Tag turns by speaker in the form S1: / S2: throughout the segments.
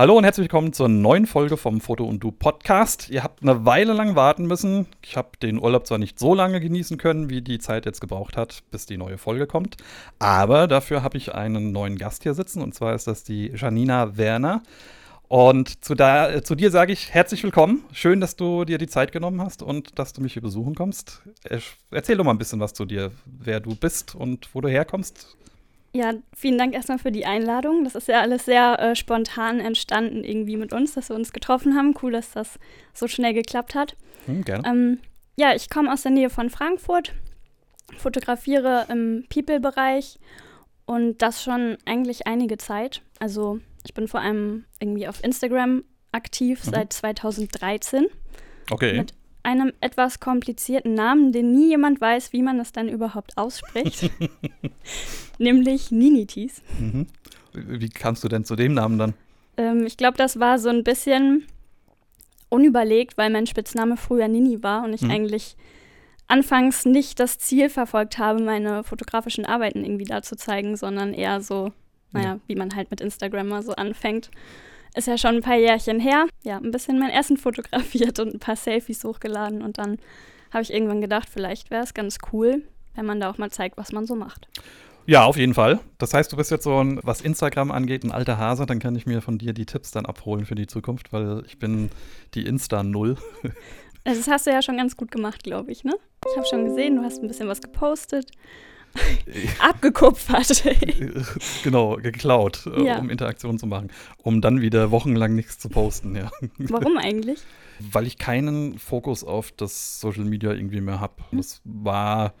S1: Hallo und herzlich willkommen zur neuen Folge vom Foto und Du Podcast. Ihr habt eine Weile lang warten müssen. Ich habe den Urlaub zwar nicht so lange genießen können, wie die Zeit jetzt gebraucht hat, bis die neue Folge kommt. Aber dafür habe ich einen neuen Gast hier sitzen und zwar ist das die Janina Werner. Und zu, da, äh, zu dir sage ich herzlich willkommen. Schön, dass du dir die Zeit genommen hast und dass du mich hier besuchen kommst. Erzähl doch mal ein bisschen was zu dir, wer du bist und wo du herkommst.
S2: Ja, vielen Dank erstmal für die Einladung. Das ist ja alles sehr äh, spontan entstanden irgendwie mit uns, dass wir uns getroffen haben. Cool, dass das so schnell geklappt hat.
S1: Hm, gerne.
S2: Ähm, ja, ich komme aus der Nähe von Frankfurt, fotografiere im People-Bereich und das schon eigentlich einige Zeit. Also ich bin vor allem irgendwie auf Instagram aktiv mhm. seit 2013.
S1: Okay.
S2: Mit einem etwas komplizierten Namen, den nie jemand weiß, wie man das dann überhaupt ausspricht. Nämlich Ninitis.
S1: Mhm. Wie kamst du denn zu dem Namen dann?
S2: Ähm, ich glaube, das war so ein bisschen unüberlegt, weil mein Spitzname früher Nini war und ich mhm. eigentlich anfangs nicht das Ziel verfolgt habe, meine fotografischen Arbeiten irgendwie da zu zeigen, sondern eher so, naja, ja. wie man halt mit Instagram mal so anfängt. Ist ja schon ein paar Jährchen her. Ja, ein bisschen mein Essen fotografiert und ein paar Selfies hochgeladen. Und dann habe ich irgendwann gedacht, vielleicht wäre es ganz cool, wenn man da auch mal zeigt, was man so macht.
S1: Ja, auf jeden Fall. Das heißt, du bist jetzt so ein, was Instagram angeht, ein alter Hase. Dann kann ich mir von dir die Tipps dann abholen für die Zukunft, weil ich bin die Insta-Null.
S2: Das hast du ja schon ganz gut gemacht, glaube ich, ne? Ich habe schon gesehen, du hast ein bisschen was gepostet. abgekupfert.
S1: genau, geklaut, äh, ja. um Interaktion zu machen. Um dann wieder wochenlang nichts zu posten, ja.
S2: Warum eigentlich?
S1: Weil ich keinen Fokus auf das Social Media irgendwie mehr habe. Hm. Das war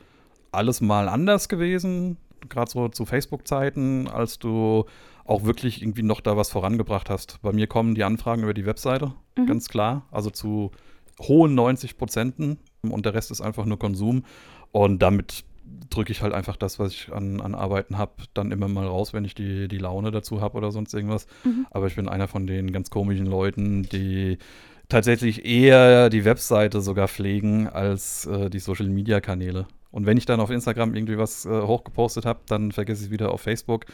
S1: alles mal anders gewesen, gerade so zu Facebook-Zeiten, als du auch wirklich irgendwie noch da was vorangebracht hast. Bei mir kommen die Anfragen über die Webseite, mhm. ganz klar. Also zu hohen 90 Prozenten und der Rest ist einfach nur Konsum. Und damit drücke ich halt einfach das, was ich an, an Arbeiten habe, dann immer mal raus, wenn ich die, die Laune dazu habe oder sonst irgendwas. Mhm. Aber ich bin einer von den ganz komischen Leuten, die tatsächlich eher die Webseite sogar pflegen als äh, die Social-Media-Kanäle. Und wenn ich dann auf Instagram irgendwie was äh, hochgepostet habe, dann vergesse ich es wieder auf Facebook.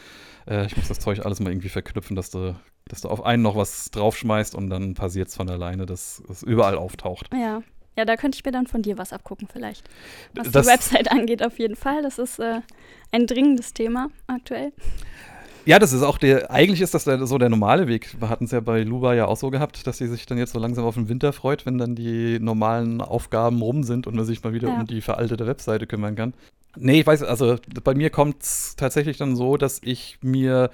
S1: Äh, ich muss das Zeug alles mal irgendwie verknüpfen, dass du, dass du auf einen noch was draufschmeißt und dann passiert es von alleine, dass es überall auftaucht.
S2: Ja. Ja, da könnte ich mir dann von dir was abgucken, vielleicht. Was das, die Website angeht, auf jeden Fall. Das ist äh, ein dringendes Thema aktuell.
S1: Ja, das ist auch der, eigentlich ist das der, so der normale Weg. Wir hatten es ja bei Luba ja auch so gehabt, dass sie sich dann jetzt so langsam auf den Winter freut, wenn dann die normalen Aufgaben rum sind und man sich mal wieder ja. um die veraltete Webseite kümmern kann. Nee, ich weiß, also bei mir kommt es tatsächlich dann so, dass ich mir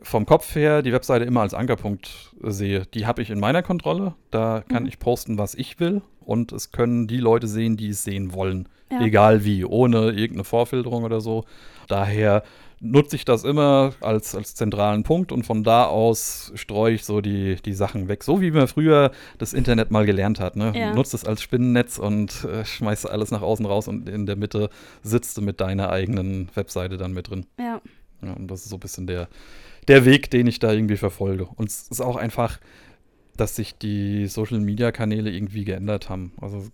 S1: vom Kopf her die Webseite immer als Ankerpunkt sehe. Die habe ich in meiner Kontrolle. Da kann mhm. ich posten, was ich will. Und es können die Leute sehen, die es sehen wollen. Ja. Egal wie, ohne irgendeine Vorfilterung oder so. Daher nutze ich das immer als, als zentralen Punkt und von da aus streue ich so die, die Sachen weg. So wie man früher das Internet mal gelernt hat. Ne? Ja. Nutzt es als Spinnennetz und äh, schmeißt alles nach außen raus und in der Mitte sitzt du mit deiner eigenen Webseite dann mit drin.
S2: Ja.
S1: ja und das ist so ein bisschen der, der Weg, den ich da irgendwie verfolge. Und es ist auch einfach, dass sich die Social Media Kanäle irgendwie geändert haben. Also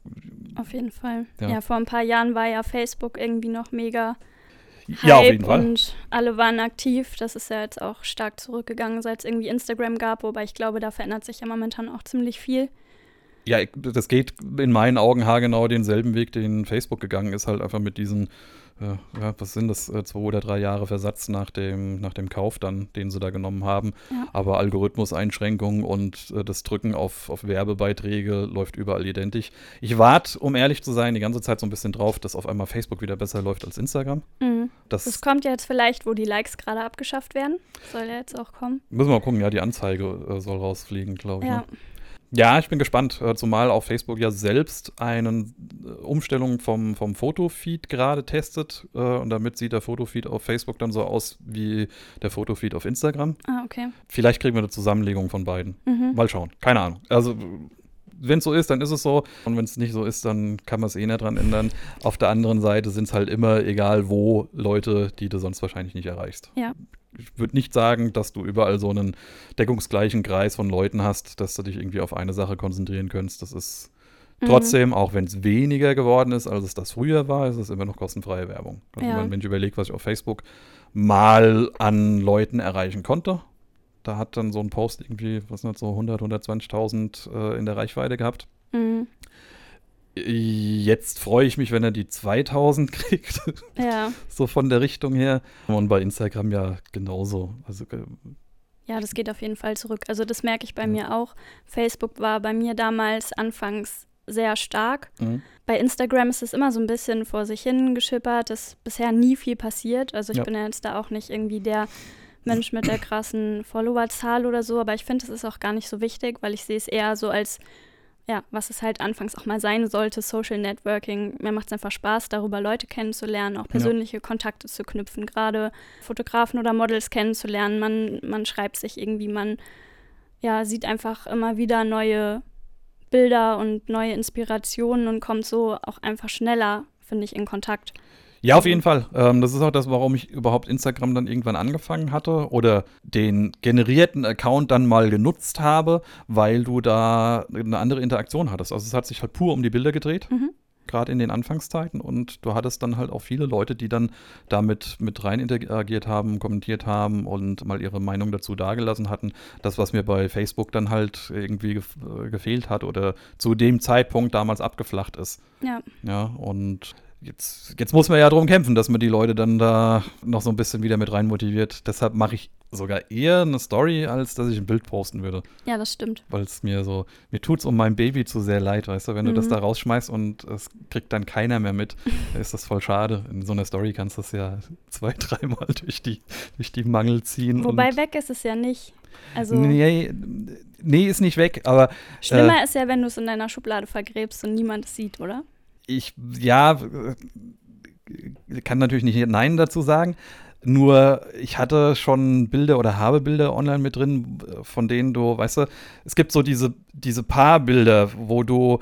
S2: auf jeden Fall. Ja. ja. vor ein paar Jahren war ja Facebook irgendwie noch mega
S1: Hype ja, auf jeden Fall.
S2: und alle waren aktiv. Das ist ja jetzt auch stark zurückgegangen, seit es irgendwie Instagram gab, wobei ich glaube, da verändert sich ja momentan auch ziemlich viel.
S1: Ja, das geht in meinen Augen haargenau denselben Weg, den Facebook gegangen ist, halt einfach mit diesen ja, was sind das, äh, zwei oder drei Jahre Versatz nach dem, nach dem Kauf dann, den sie da genommen haben. Ja. Aber Algorithmuseinschränkungen und äh, das Drücken auf, auf Werbebeiträge läuft überall identisch. Ich warte, um ehrlich zu sein, die ganze Zeit so ein bisschen drauf, dass auf einmal Facebook wieder besser läuft als Instagram.
S2: Mhm. Das, das kommt ja jetzt vielleicht, wo die Likes gerade abgeschafft werden. Soll ja jetzt auch kommen.
S1: Müssen wir mal gucken, ja, die Anzeige äh, soll rausfliegen, glaube ich. Ja. Ne? Ja, ich bin gespannt, äh, zumal auch Facebook ja selbst eine äh, Umstellung vom, vom Fotofeed gerade testet. Äh, und damit sieht der Fotofeed auf Facebook dann so aus wie der Fotofeed auf Instagram.
S2: Ah, okay.
S1: Vielleicht kriegen wir eine Zusammenlegung von beiden. Mhm. Mal schauen. Keine Ahnung. Also wenn es so ist, dann ist es so. Und wenn es nicht so ist, dann kann man es eh nicht dran ändern. Auf der anderen Seite sind es halt immer, egal wo, Leute, die du sonst wahrscheinlich nicht erreichst.
S2: Ja
S1: ich würde nicht sagen, dass du überall so einen deckungsgleichen Kreis von Leuten hast, dass du dich irgendwie auf eine Sache konzentrieren könntest. Das ist mhm. trotzdem, auch wenn es weniger geworden ist, als es das früher war, ist es immer noch kostenfreie Werbung. Also ja. wenn ich überlege, was ich auf Facebook mal an Leuten erreichen konnte, da hat dann so ein Post irgendwie, was nicht, so 100, 120.000 äh, in der Reichweite gehabt.
S2: Mhm.
S1: Jetzt freue ich mich, wenn er die 2000 kriegt.
S2: Ja.
S1: so von der Richtung her. Und bei Instagram ja genauso. Also,
S2: Ja, das geht auf jeden Fall zurück. Also das merke ich bei
S1: Ja.
S2: mir auch. Facebook war bei mir damals anfangs sehr stark.
S1: mhm.
S2: Bei Instagram ist es immer so ein bisschen vor sich hin geschippert. Es ist bisher nie viel passiert. Also ich
S1: Ja.
S2: bin ja jetzt da auch nicht irgendwie der Mensch mit der krassen Followerzahl oder so, aber ich finde, es ist auch gar nicht so wichtig, weil ich sehe es eher so als, ja, was es halt anfangs auch mal sein sollte, Social Networking. Mir macht es einfach Spaß, darüber Leute kennenzulernen, auch persönliche Kontakte zu knüpfen, gerade Fotografen oder Models kennenzulernen. Man, man schreibt sich irgendwie, man ja, sieht einfach immer wieder neue Bilder und neue Inspirationen und kommt so auch einfach schneller, finde ich, in Kontakt.
S1: Ja, auf jeden Fall. Ähm, das ist auch das, warum ich überhaupt Instagram dann irgendwann angefangen hatte oder den generierten Account dann mal genutzt habe, weil du da eine andere Interaktion hattest. Also es hat sich halt pur um die Bilder gedreht,
S2: Mhm.
S1: gerade in den Anfangszeiten. Und du hattest dann halt auch viele Leute, die dann damit mit rein interagiert haben, kommentiert haben und mal ihre Meinung dazu dargelassen hatten. Das, was mir bei Facebook dann halt irgendwie gef äh, gefehlt hat oder zu dem Zeitpunkt damals abgeflacht ist.
S2: Ja,
S1: Ja, und jetzt, jetzt muss man ja darum kämpfen, dass man die Leute dann da noch so ein bisschen wieder mit rein motiviert. Deshalb mache ich sogar eher eine Story, als dass ich ein Bild posten würde.
S2: ja, das stimmt.
S1: Weil es mir so, mir tut es um mein Baby zu sehr leid, weißt du, wenn du das
S2: Mhm.
S1: da rausschmeißt und es kriegt dann keiner mehr mit, ist das voll schade. In so einer Story kannst du das ja zwei, dreimal durch die, durch die Mangel ziehen.
S2: Wobei weg ist es ja nicht. Also
S1: nee, nee, ist nicht weg, aber
S2: schlimmer ist ja, wenn du es in deiner Schublade vergräbst und niemand es sieht, oder?
S1: Ich, ja, kann natürlich nicht Nein dazu sagen. Nur ich hatte schon Bilder oder habe Bilder online mit drin, von denen du, weißt du, es gibt so diese, diese paar Bilder, wo du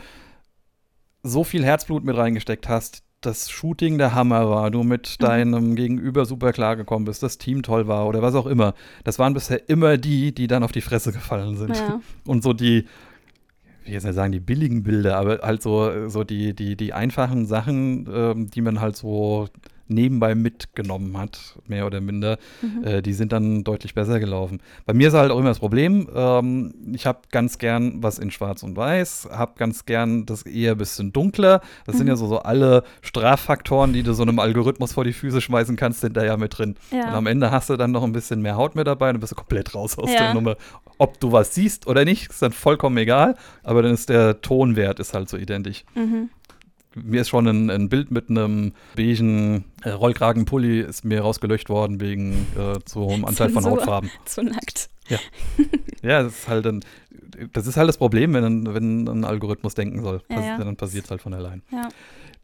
S1: so viel Herzblut mit reingesteckt hast, das Shooting der Hammer war, du mit
S2: Mhm.
S1: deinem Gegenüber super klargekommen bist, das Team toll war oder was auch immer. Das waren bisher immer die, die dann auf die Fresse gefallen sind.
S2: Ja.
S1: Und so die, will jetzt nicht sagen die billigen Bilder, aber halt so, so die, die, die einfachen Sachen, ähm, die man halt so nebenbei mitgenommen hat, mehr oder minder,
S2: Mhm.
S1: äh, die sind dann deutlich besser gelaufen. Bei mir ist halt auch immer das Problem, ähm, ich habe ganz gern was in Schwarz und Weiß, habe ganz gern das eher ein bisschen dunkler. Das sind
S2: Mhm.
S1: ja so, so alle Straffaktoren, die du so einem Algorithmus vor die Füße schmeißen kannst, sind da ja mit drin. Und
S2: Ja.
S1: am Ende hast du dann noch ein bisschen mehr Haut mit dabei und bist du komplett raus aus
S2: Ja.
S1: der Nummer. Ob du was siehst oder nicht, ist dann vollkommen egal, aber dann ist der Tonwert ist halt so identisch.
S2: Mhm.
S1: Mir ist schon ein, ein Bild mit einem beigen äh, Rollkragenpulli ist mir rausgelöscht worden wegen äh, zu hohem Anteil von. Hautfarben.
S2: Zu nackt.
S1: Ja, das ist halt ein, das ist halt das Problem, wenn ein, wenn ein Algorithmus denken soll.
S2: Ja, ja.
S1: Dann passiert es halt von allein.
S2: Ja.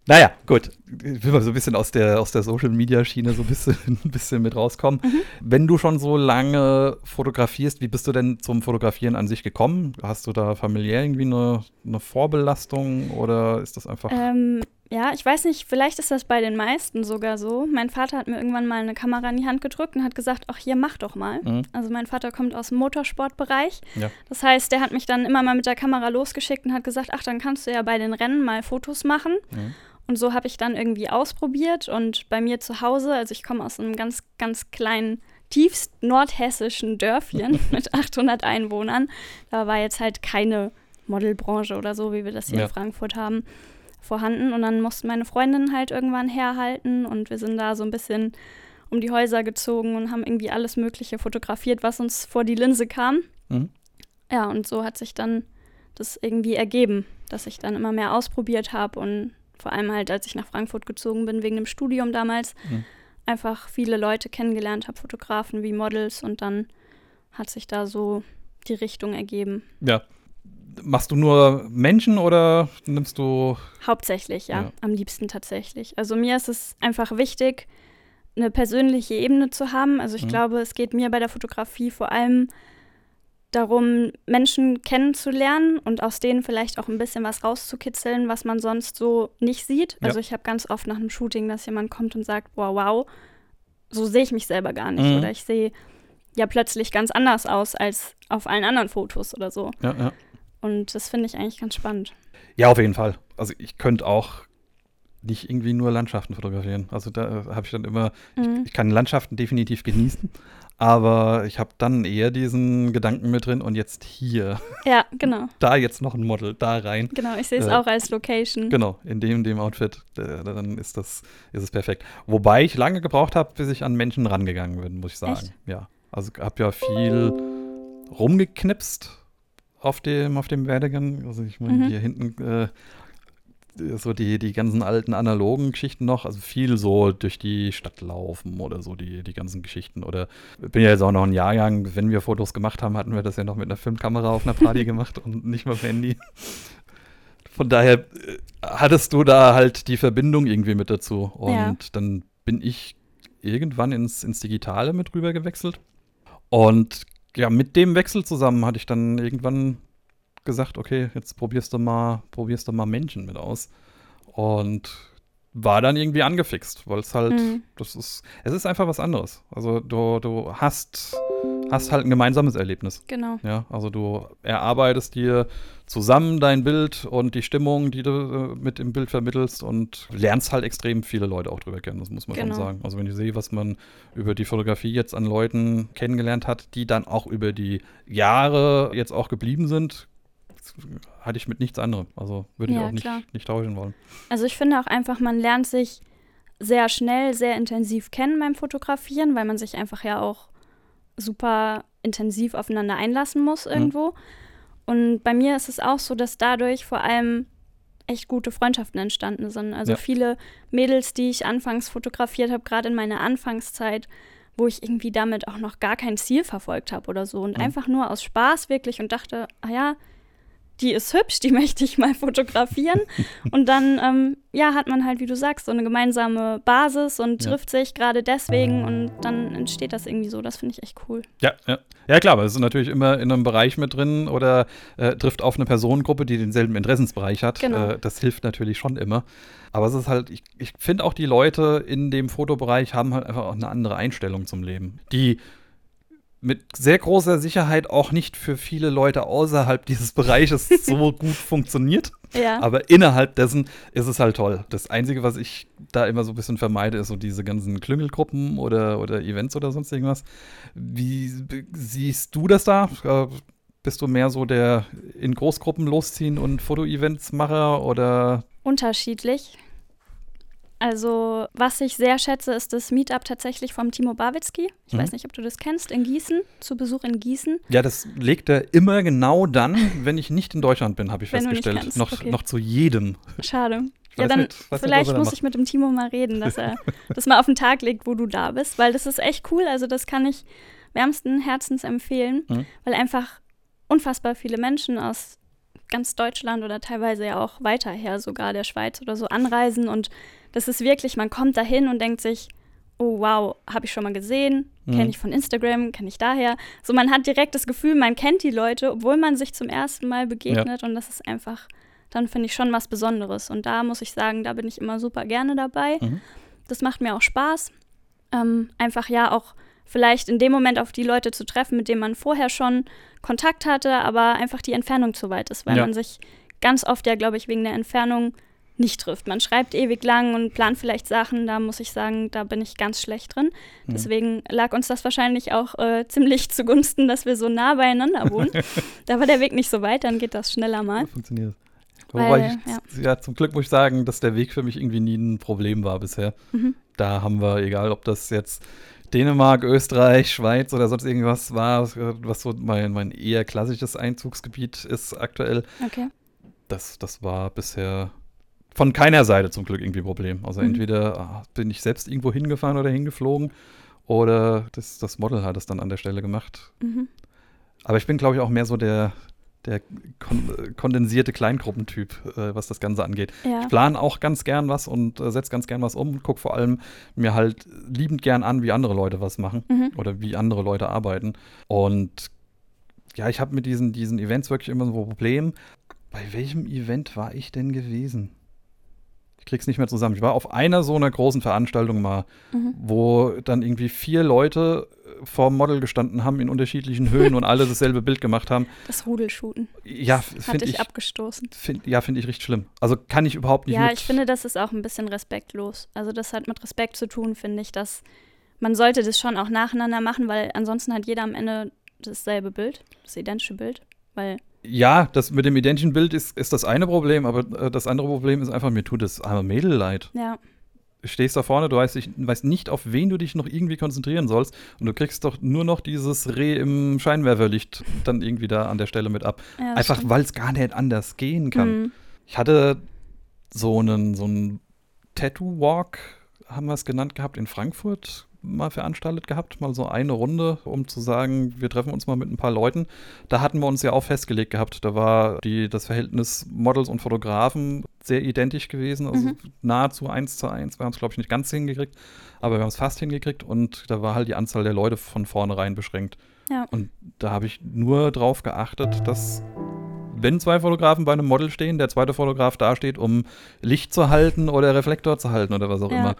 S1: Naja, gut. Ich will mal so ein bisschen aus der, aus der Social-Media-Schiene so ein bisschen, ein bisschen mit rauskommen.
S2: Mhm.
S1: Wenn du schon so lange fotografierst, wie bist du denn zum Fotografieren an sich gekommen? Hast du da familiär irgendwie eine, eine Vorbelastung oder ist das einfach.
S2: Ähm, ja, ich weiß nicht, vielleicht ist das bei den meisten sogar so. Mein Vater hat mir irgendwann mal eine Kamera in die Hand gedrückt und hat gesagt, ach hier, mach doch mal.
S1: Mhm.
S2: Also mein Vater kommt aus dem Motorsportbereich.
S1: Ja.
S2: Das heißt, der hat mich dann immer mal mit der Kamera losgeschickt und hat gesagt, ach, dann kannst du ja bei den Rennen mal Fotos machen.
S1: Mhm.
S2: Und so habe ich dann irgendwie ausprobiert und bei mir zu Hause, also ich komme aus einem ganz, ganz kleinen, tiefst nordhessischen Dörfchen mit 800 Einwohnern. Da war jetzt halt keine Modelbranche oder so, wie wir das hier
S1: Ja.
S2: in Frankfurt haben, vorhanden. Und dann mussten meine Freundinnen halt irgendwann herhalten und wir sind da so ein bisschen um die Häuser gezogen und haben irgendwie alles Mögliche fotografiert, was uns vor die Linse kam.
S1: Mhm.
S2: Ja, und so hat sich dann das irgendwie ergeben, dass ich dann immer mehr ausprobiert habe und vor allem halt, als ich nach Frankfurt gezogen bin, wegen dem Studium damals,
S1: Mhm.
S2: einfach viele Leute kennengelernt habe, Fotografen wie Models und dann hat sich da so die Richtung ergeben.
S1: Ja. Machst du nur Menschen oder nimmst du.
S2: Hauptsächlich, ja,
S1: Ja.
S2: am liebsten tatsächlich. Also mir ist es einfach wichtig, eine persönliche Ebene zu haben. Also ich
S1: Mhm.
S2: glaube, es geht mir bei der Fotografie vor allem darum, Menschen kennenzulernen und aus denen vielleicht auch ein bisschen was rauszukitzeln, was man sonst so nicht sieht.
S1: Ja.
S2: Also ich habe ganz oft nach einem Shooting, dass jemand kommt und sagt, wow, wow, so sehe ich mich selber gar nicht.
S1: Mhm.
S2: Oder ich sehe ja plötzlich ganz anders aus als auf allen anderen Fotos oder so.
S1: Ja, ja.
S2: Und das finde ich eigentlich ganz spannend.
S1: Ja, auf jeden Fall. Also ich könnte auch nicht irgendwie nur Landschaften fotografieren. Also da äh, habe ich dann immer,
S2: Mhm.
S1: ich kann Landschaften definitiv genießen, Aber ich habe dann eher diesen Gedanken mit drin und jetzt hier.
S2: Ja, genau.
S1: Da jetzt noch ein Model, da rein.
S2: Genau, ich sehe es
S1: Äh,
S2: auch als Location.
S1: Genau, in dem, dem Outfit, äh, dann ist das, ist es perfekt. Wobei ich lange gebraucht habe, bis ich an Menschen rangegangen bin, muss ich sagen.
S2: Echt?
S1: Ja. Also habe ja viel rumgeknipst auf dem, auf dem Werdegang. Also ich meine,
S2: Mhm.
S1: hier hinten äh, so die, die ganzen alten analogen Geschichten noch, also viel so durch die Stadt laufen oder so die, die ganzen Geschichten. Oder bin ja jetzt auch noch ein Jahrgang, wenn wir Fotos gemacht haben, hatten wir das ja noch mit einer Filmkamera auf einer Party gemacht und nicht mit dem Handy. Von daher äh, hattest du da halt die Verbindung irgendwie mit dazu. Und
S2: Ja.
S1: dann bin ich irgendwann ins, ins Digitale mit rüber gewechselt. Und ja, mit dem Wechsel zusammen hatte ich dann irgendwann gesagt, okay, jetzt probierst du mal, probierst du mal Menschen mit aus. Und war dann irgendwie angefixt, weil es halt,
S2: Mhm.
S1: das ist, es ist einfach was anderes. Also du, du hast, hast halt ein gemeinsames Erlebnis.
S2: Genau.
S1: Ja, also du erarbeitest dir zusammen dein Bild und die Stimmung, die du äh, mit dem Bild vermittelst und lernst halt extrem viele Leute auch drüber kennen, das muss man
S2: Genau.
S1: schon sagen. Also wenn ich sehe, was man über die Fotografie jetzt an Leuten kennengelernt hat, die dann auch über die Jahre jetzt auch geblieben sind, hatte ich mit nichts anderem. Also würde ich
S2: Ja,
S1: auch nicht,
S2: klar.
S1: nicht tauschen wollen.
S2: Also ich finde auch einfach, man lernt sich sehr schnell, sehr intensiv kennen beim Fotografieren, weil man sich einfach ja auch super intensiv aufeinander einlassen muss irgendwo. Und bei mir ist es auch so, dass dadurch vor allem echt gute Freundschaften entstanden sind. Also
S1: Ja.
S2: viele Mädels, die ich anfangs fotografiert habe, gerade in meiner Anfangszeit, wo ich irgendwie damit auch noch gar kein Ziel verfolgt habe oder so und
S1: Mhm.
S2: einfach nur aus Spaß wirklich und dachte, ah ja, die ist hübsch, die möchte ich mal fotografieren. und dann, ähm, ja, hat man halt, wie du sagst, so eine gemeinsame Basis und
S1: Ja.
S2: trifft sich gerade deswegen und dann entsteht das irgendwie so. Das finde ich echt cool.
S1: Ja, ja. Ja, klar, aber es ist natürlich immer in einem Bereich mit drin oder äh, trifft auf eine Personengruppe, die denselben Interessensbereich hat.
S2: Genau.
S1: Äh, das hilft natürlich schon immer. Aber es ist halt, ich, ich finde auch die Leute in dem Fotobereich haben halt einfach auch eine andere Einstellung zum Leben. Die mit sehr großer Sicherheit auch nicht für viele Leute außerhalb dieses Bereiches so gut funktioniert.
S2: Ja.
S1: Aber innerhalb dessen ist es halt toll. Das Einzige, was ich da immer so ein bisschen vermeide, ist so diese ganzen Klüngelgruppen oder, oder Events oder sonst irgendwas. Wie siehst du das da? Äh, Bist du mehr so der in Großgruppen losziehen und Foto-Events-Macher oder
S2: Unterschiedlich. Also, was ich sehr schätze, ist das Meetup tatsächlich vom Timo Bawitzki. Ich
S1: Mhm.
S2: weiß nicht, ob du das kennst, in Gießen, zu Besuch in Gießen.
S1: Ja, das legt er immer genau dann, wenn ich nicht in Deutschland bin, habe ich
S2: Wenn nicht
S1: festgestellt. noch,
S2: okay.
S1: noch zu jedem.
S2: Schade. Ja, dann
S1: nicht- nicht,
S2: vielleicht
S1: da
S2: muss ich mit dem Timo mal reden, dass er das mal auf den Tag legt, wo du da bist, weil das ist echt cool. Also das kann ich wärmsten Herzens empfehlen,
S1: Mhm.
S2: weil einfach unfassbar viele Menschen aus ganz Deutschland oder teilweise ja auch weiter her, sogar der Schweiz oder so, anreisen und das ist wirklich, man kommt dahin und denkt sich, oh wow, habe ich schon mal gesehen, kenne
S1: Mhm.
S2: ich von Instagram, kenne ich daher. So, man hat direkt das Gefühl, man kennt die Leute, obwohl man sich zum ersten Mal begegnet und das ist einfach, dann finde ich schon was Besonderes. Und da muss ich sagen, da bin ich immer super gerne dabei.
S1: Mhm.
S2: Das macht mir auch Spaß. Ähm, einfach ja auch vielleicht in dem Moment auf die Leute zu treffen, mit denen man vorher schon Kontakt hatte, aber einfach die Entfernung zu weit ist, weil
S1: Ja.
S2: man sich ganz oft ja, glaube ich, wegen der Entfernung nicht trifft. Man schreibt ewig lang und plant vielleicht Sachen, da muss ich sagen, da bin ich ganz schlecht drin.
S1: Mhm.
S2: Deswegen lag uns das wahrscheinlich auch äh, ziemlich zugunsten, dass wir so nah beieinander wohnen. da war der Weg nicht so weit, dann geht das schneller mal.
S1: Funktioniert. Wobei ich,
S2: ja.
S1: ja. zum Glück muss ich sagen, dass der Weg für mich irgendwie nie ein Problem war bisher.
S2: Mhm.
S1: Da haben wir, egal ob das jetzt Dänemark, Österreich, Schweiz oder sonst irgendwas war, was so mein, mein eher klassisches Einzugsgebiet ist aktuell,
S2: Okay.
S1: das, das war bisher von keiner Seite zum Glück irgendwie ein Problem. Also
S2: Mhm.
S1: entweder ah, bin ich selbst irgendwo hingefahren oder hingeflogen oder das, das Model hat es dann an der Stelle gemacht.
S2: Mhm.
S1: Aber ich bin, glaube ich, auch mehr so der, der kon kondensierte Kleingruppentyp, äh, was das Ganze angeht.
S2: Ja.
S1: Ich plane auch ganz gern was und äh, setze ganz gern was um, gucke vor allem mir halt liebend gern an, wie andere Leute was machen
S2: Mhm.
S1: oder wie andere Leute arbeiten. Und ja, ich habe mit diesen, diesen Events wirklich immer so ein Problem. Bei welchem Event war ich denn gewesen? Ich krieg's nicht mehr zusammen. Ich war auf einer so einer großen Veranstaltung mal,
S2: Mhm.
S1: wo dann irgendwie vier Leute vor dem Model gestanden haben in unterschiedlichen Höhen und alle dasselbe Bild gemacht haben.
S2: Das Rudelshooten
S1: Ja, finde
S2: ich,
S1: ich,
S2: abgestoßen.
S1: find, ja, finde ich richtig schlimm. Also kann ich überhaupt nicht
S2: Ja, ich finde, das ist auch ein bisschen respektlos. Also das hat mit Respekt zu tun, finde ich, dass man sollte das schon auch nacheinander machen, weil ansonsten hat jeder am Ende dasselbe Bild, das identische Bild, weil
S1: Ja, das mit dem identischen Bild ist, ist das eine Problem, aber äh, das andere Problem ist einfach, mir tut das arme Mädel leid.
S2: ja,
S1: Du stehst da vorne, du weißt, dich, weißt nicht, auf wen du dich noch irgendwie konzentrieren sollst und du kriegst doch nur noch dieses Reh im Scheinwerferlicht dann irgendwie da an der Stelle mit ab.
S2: ja
S1: Einfach, weil es gar nicht anders gehen kann.
S2: Mhm.
S1: Ich hatte so einen, so einen Tattoo-Walk, haben wir es genannt gehabt, in Frankfurt mal veranstaltet gehabt, mal so eine Runde, um zu sagen, wir treffen uns mal mit ein paar Leuten. Da hatten wir uns ja auch festgelegt gehabt, da war die, das Verhältnis Models und Fotografen sehr identisch gewesen, also
S2: Mhm.
S1: nahezu eins zu eins. Wir haben es, glaube ich, nicht ganz hingekriegt, aber wir haben es fast hingekriegt und da war halt die Anzahl der Leute von vornherein beschränkt.
S2: Ja.
S1: Und da habe ich nur drauf geachtet, dass wenn zwei Fotografen bei einem Model stehen, der zweite Fotograf dasteht, um Licht zu halten oder Reflektor zu halten oder was auch
S2: Ja.
S1: immer.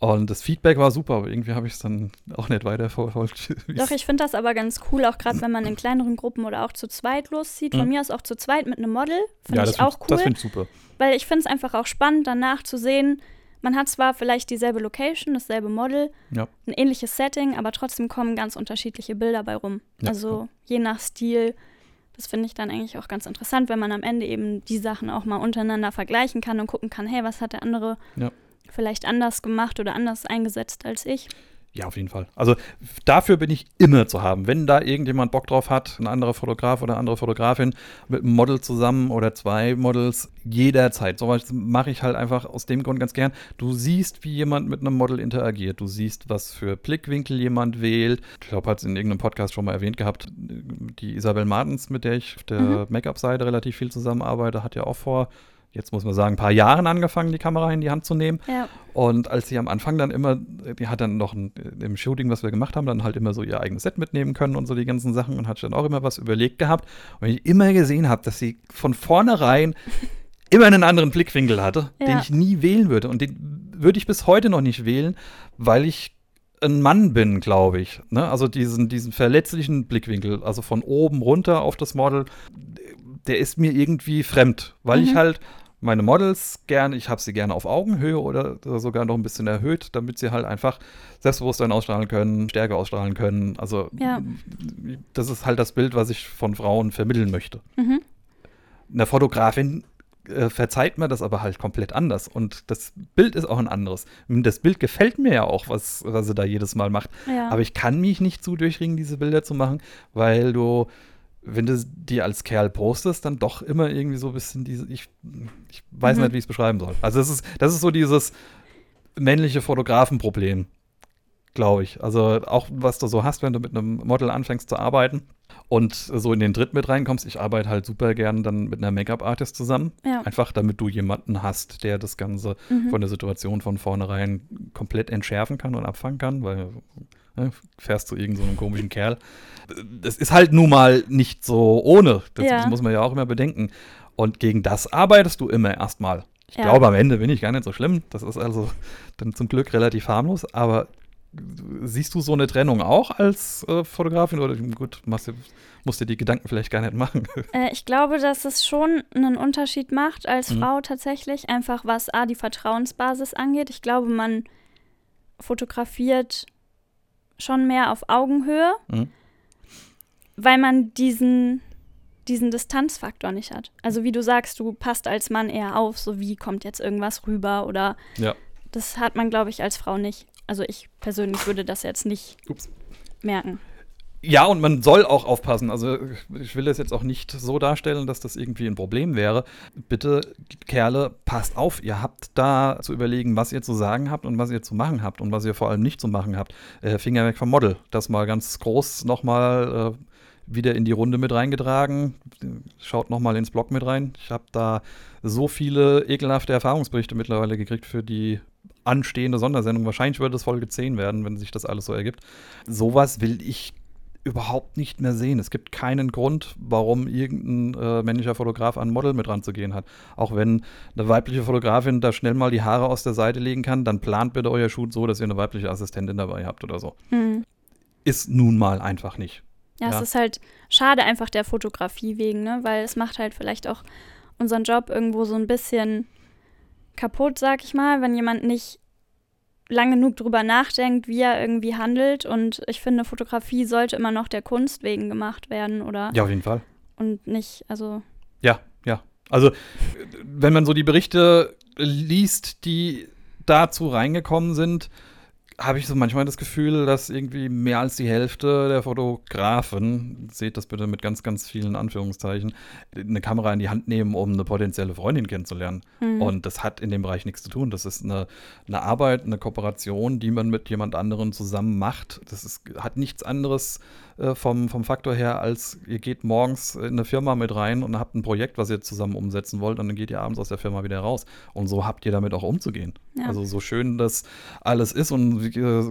S1: Und das Feedback war super, aber irgendwie habe ich es dann auch nicht weiterverfolgt.
S2: Doch, ich finde das aber ganz cool, auch gerade wenn man in kleineren Gruppen oder auch zu zweit loszieht. Von
S1: Mhm.
S2: mir aus auch zu zweit mit einem Model. Finde
S1: ja,
S2: ich auch cool.
S1: Das finde ich super.
S2: Weil ich finde es einfach auch spannend, danach zu sehen, man hat zwar vielleicht dieselbe Location, dasselbe Model,
S1: Ja.
S2: ein ähnliches Setting, aber trotzdem kommen ganz unterschiedliche Bilder bei rum.
S1: Ja,
S2: also je nach Stil. Das finde ich dann eigentlich auch ganz interessant, wenn man am Ende eben die Sachen auch mal untereinander vergleichen kann und gucken kann, hey, was hat der andere
S1: Ja.
S2: Vielleicht anders gemacht oder anders eingesetzt als ich.
S1: Ja, auf jeden Fall. Also dafür bin ich immer zu haben. Wenn da irgendjemand Bock drauf hat, ein anderer Fotograf oder eine andere Fotografin mit einem Model zusammen oder zwei Models, jederzeit. So was mache ich halt einfach aus dem Grund ganz gern. Du siehst, wie jemand mit einem Model interagiert. Du siehst, was für Blickwinkel jemand wählt. Ich glaube, hat es in irgendeinem Podcast schon mal erwähnt gehabt. Die Isabel Martens, mit der ich auf der
S2: Mhm.
S1: Make-up-Seite relativ viel zusammenarbeite, hat ja auch vor, jetzt muss man sagen, ein paar Jahren angefangen, die Kamera in die Hand zu nehmen.
S2: Ja,
S1: Und als sie am Anfang dann immer, die hat dann noch ein, im Shooting, was wir gemacht haben, dann halt immer so ihr eigenes Set mitnehmen können und so die ganzen Sachen und hat dann auch immer was überlegt gehabt. Und ich immer gesehen habe, dass sie von vornherein immer einen anderen Blickwinkel hatte, den
S2: Ja.
S1: ich nie wählen würde. Und den würde ich bis heute noch nicht wählen, weil ich ein Mann bin, glaube ich. Ne? Also diesen, diesen verletzlichen Blickwinkel, also von oben runter auf das Model, der ist mir irgendwie fremd, weil ich
S2: Mhm.
S1: halt meine Models gerne, ich habe sie gerne auf Augenhöhe oder sogar noch ein bisschen erhöht, damit sie halt einfach Selbstbewusstsein ausstrahlen können, Stärke ausstrahlen können. Also
S2: Ja.
S1: das ist halt das Bild, was ich von Frauen vermitteln möchte.
S2: mhm.
S1: Eine Fotografin äh, verzeiht mir das aber halt komplett anders. Und das Bild ist auch ein anderes. Das Bild gefällt mir ja auch, was, was sie da jedes Mal macht.
S2: ja.
S1: Aber ich kann mich nicht so durchringen, diese Bilder zu machen, weil du, wenn du die als Kerl postest, dann doch immer irgendwie so ein bisschen diese, ich, ich weiß
S2: Mhm.
S1: nicht, wie ich es beschreiben soll. Also das ist, das ist so dieses männliche Fotografenproblem, glaube ich. Also auch, was du so hast, wenn du mit einem Model anfängst zu arbeiten und so in den Dritt mit reinkommst. Ich arbeite halt super gern dann mit einer Make-up-Artist zusammen.
S2: ja.
S1: Einfach damit du jemanden hast, der das Ganze
S2: Mhm.
S1: von der Situation von vornherein komplett entschärfen kann und abfangen kann, weil ne, fährst du irgendeinen so einen komischen Kerl. Das ist halt nun mal nicht so ohne. Das
S2: Ja.
S1: muss man ja auch immer bedenken. Und gegen das arbeitest du immer erstmal. Ich
S2: Ja.
S1: glaube, am Ende bin ich gar nicht so schlimm. Das ist also dann zum Glück relativ harmlos. Aber siehst du so eine Trennung auch als äh, Fotografin? Oder gut, machst du, musst dir die Gedanken vielleicht gar nicht machen.
S2: Äh, ich glaube, dass es schon einen Unterschied macht als
S1: Mhm.
S2: Frau tatsächlich, einfach was A, die Vertrauensbasis angeht. Ich glaube, man fotografiert schon mehr auf Augenhöhe,
S1: Mhm.
S2: weil man diesen, diesen Distanzfaktor nicht hat. Also wie du sagst, du passt als Mann eher auf, so wie kommt jetzt irgendwas rüber oder
S1: Ja.
S2: das hat man, glaube ich, als Frau nicht. Also ich persönlich würde das jetzt nicht
S1: Ups.
S2: merken.
S1: Ja, und man soll auch aufpassen. Also ich will das jetzt auch nicht so darstellen, dass das irgendwie ein Problem wäre. Bitte, Kerle, passt auf. Ihr habt da zu überlegen, was ihr zu sagen habt und was ihr zu machen habt und was ihr vor allem nicht zu machen habt. Äh, Finger weg vom Model. Das mal ganz groß nochmal äh, wieder in die Runde mit reingetragen. Schaut nochmal ins Blog mit rein. Ich habe da so viele ekelhafte Erfahrungsberichte mittlerweile gekriegt für die anstehende Sondersendung. Wahrscheinlich wird es Folge 10 werden, wenn sich das alles so ergibt. Sowas will ich überhaupt nicht mehr sehen. Es gibt keinen Grund, warum irgendein äh, männlicher Fotograf an ein Model mit ranzugehen hat. Auch wenn eine weibliche Fotografin da schnell mal die Haare aus der Seite legen kann, dann plant bitte euer Shoot so, dass ihr eine weibliche Assistentin dabei habt oder so.
S2: Hm.
S1: Ist nun mal einfach nicht.
S2: Ja,
S1: Ja.
S2: es ist halt schade einfach der Fotografie wegen, ne? Weil es macht halt vielleicht auch unseren Job irgendwo so ein bisschen kaputt, sag ich mal, wenn jemand nicht lang genug drüber nachdenkt, wie er irgendwie handelt. Und ich finde, Fotografie sollte immer noch der Kunst wegen gemacht werden, oder?
S1: Ja, auf jeden Fall.
S2: Und nicht, also.
S1: Ja, ja. Also, wenn man so die Berichte liest, die dazu reingekommen sind, habe ich so manchmal das Gefühl, dass irgendwie mehr als die Hälfte der Fotografen, seht das bitte mit ganz, ganz vielen Anführungszeichen, eine Kamera in die Hand nehmen, um eine potenzielle Freundin kennenzulernen. Mhm. Und das hat in dem Bereich nichts zu tun. Das ist eine, eine Arbeit, eine Kooperation, die man mit jemand anderem zusammen macht. Das ist, hat nichts anderes äh, vom, vom Faktor her, als ihr geht morgens in eine Firma mit rein und habt ein Projekt, was ihr zusammen umsetzen wollt, und dann geht ihr abends aus der Firma wieder raus. Und so habt ihr damit auch umzugehen. Ja. Also so schön das alles ist und äh,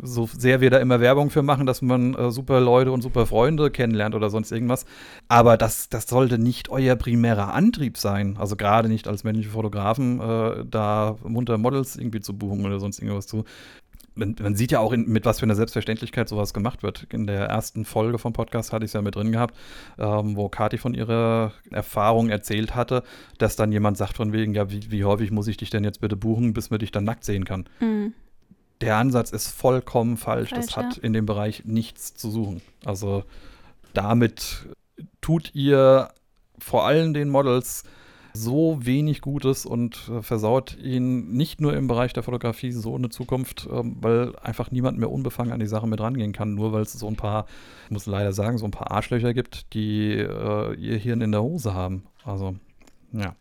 S1: so sehr wir da immer Werbung für machen, dass man äh, super Leute und super Freunde kennenlernt oder sonst irgendwas. Aber das, das sollte nicht euer primärer Antrieb sein. Also gerade nicht als männliche Fotografen, äh, da munter Models irgendwie zu buchen oder sonst irgendwas zu man, man, sieht ja auch, in, mit was für einer Selbstverständlichkeit sowas gemacht wird. In der ersten Folge vom Podcast hatte ich es ja mit drin gehabt, ähm, wo Kati von ihrer Erfahrung erzählt hatte, dass dann jemand sagt von wegen, ja, wie, wie häufig muss ich dich denn jetzt bitte buchen, bis man dich dann nackt sehen kann. Mhm. Der Ansatz ist vollkommen falsch. falsch das hat ja. in dem Bereich nichts zu suchen. Also damit tut ihr vor allem den Models so wenig Gutes und äh, versaut ihn nicht nur im Bereich der Fotografie so eine Zukunft, äh, weil einfach niemand mehr unbefangen an die Sache mit rangehen kann, nur weil es so ein paar, ich muss leider sagen, so ein paar Arschlöcher gibt, die äh, ihr Hirn in der Hose haben. Also, ja.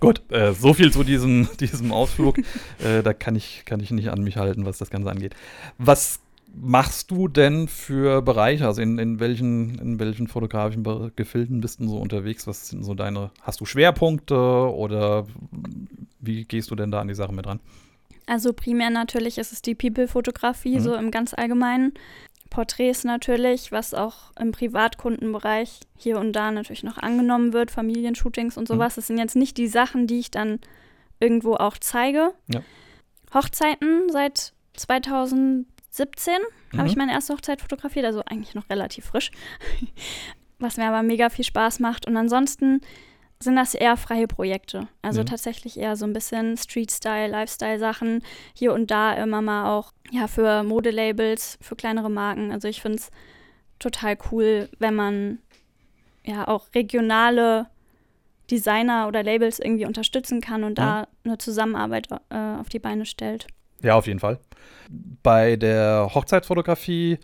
S1: Gut, äh, so viel zu diesem, diesem Ausflug. äh, da kann ich, kann ich nicht an mich halten, was das Ganze angeht. Was machst du denn für Bereiche? Also in, in welchen, in welchen fotografischen Gefilden bist du so unterwegs? Was sind so deine, hast du Schwerpunkte oder wie gehst du denn da an die Sache mit ran?
S2: Also primär natürlich ist es die People-Fotografie, mhm. so im ganz Allgemeinen. Porträts natürlich, was auch im Privatkundenbereich hier und da natürlich noch angenommen wird, Familienshootings und mhm. sowas. Mhm. Das sind jetzt nicht die Sachen, die ich dann irgendwo auch zeige. Ja. Hochzeiten seit 2000 17 mhm. habe ich meine erste Hochzeit fotografiert, also eigentlich noch relativ frisch, was mir aber mega viel Spaß macht. Und ansonsten sind das eher freie Projekte. Also ja. tatsächlich eher so ein bisschen Street-Style, Lifestyle-Sachen. Hier und da immer mal auch ja, für Modelabels, für kleinere Marken. Also ich finde es total cool, wenn man ja auch regionale Designer oder Labels irgendwie unterstützen kann und ja. da eine Zusammenarbeit äh, auf die Beine stellt.
S1: Ja, auf jeden Fall. Bei der Hochzeitsfotografie,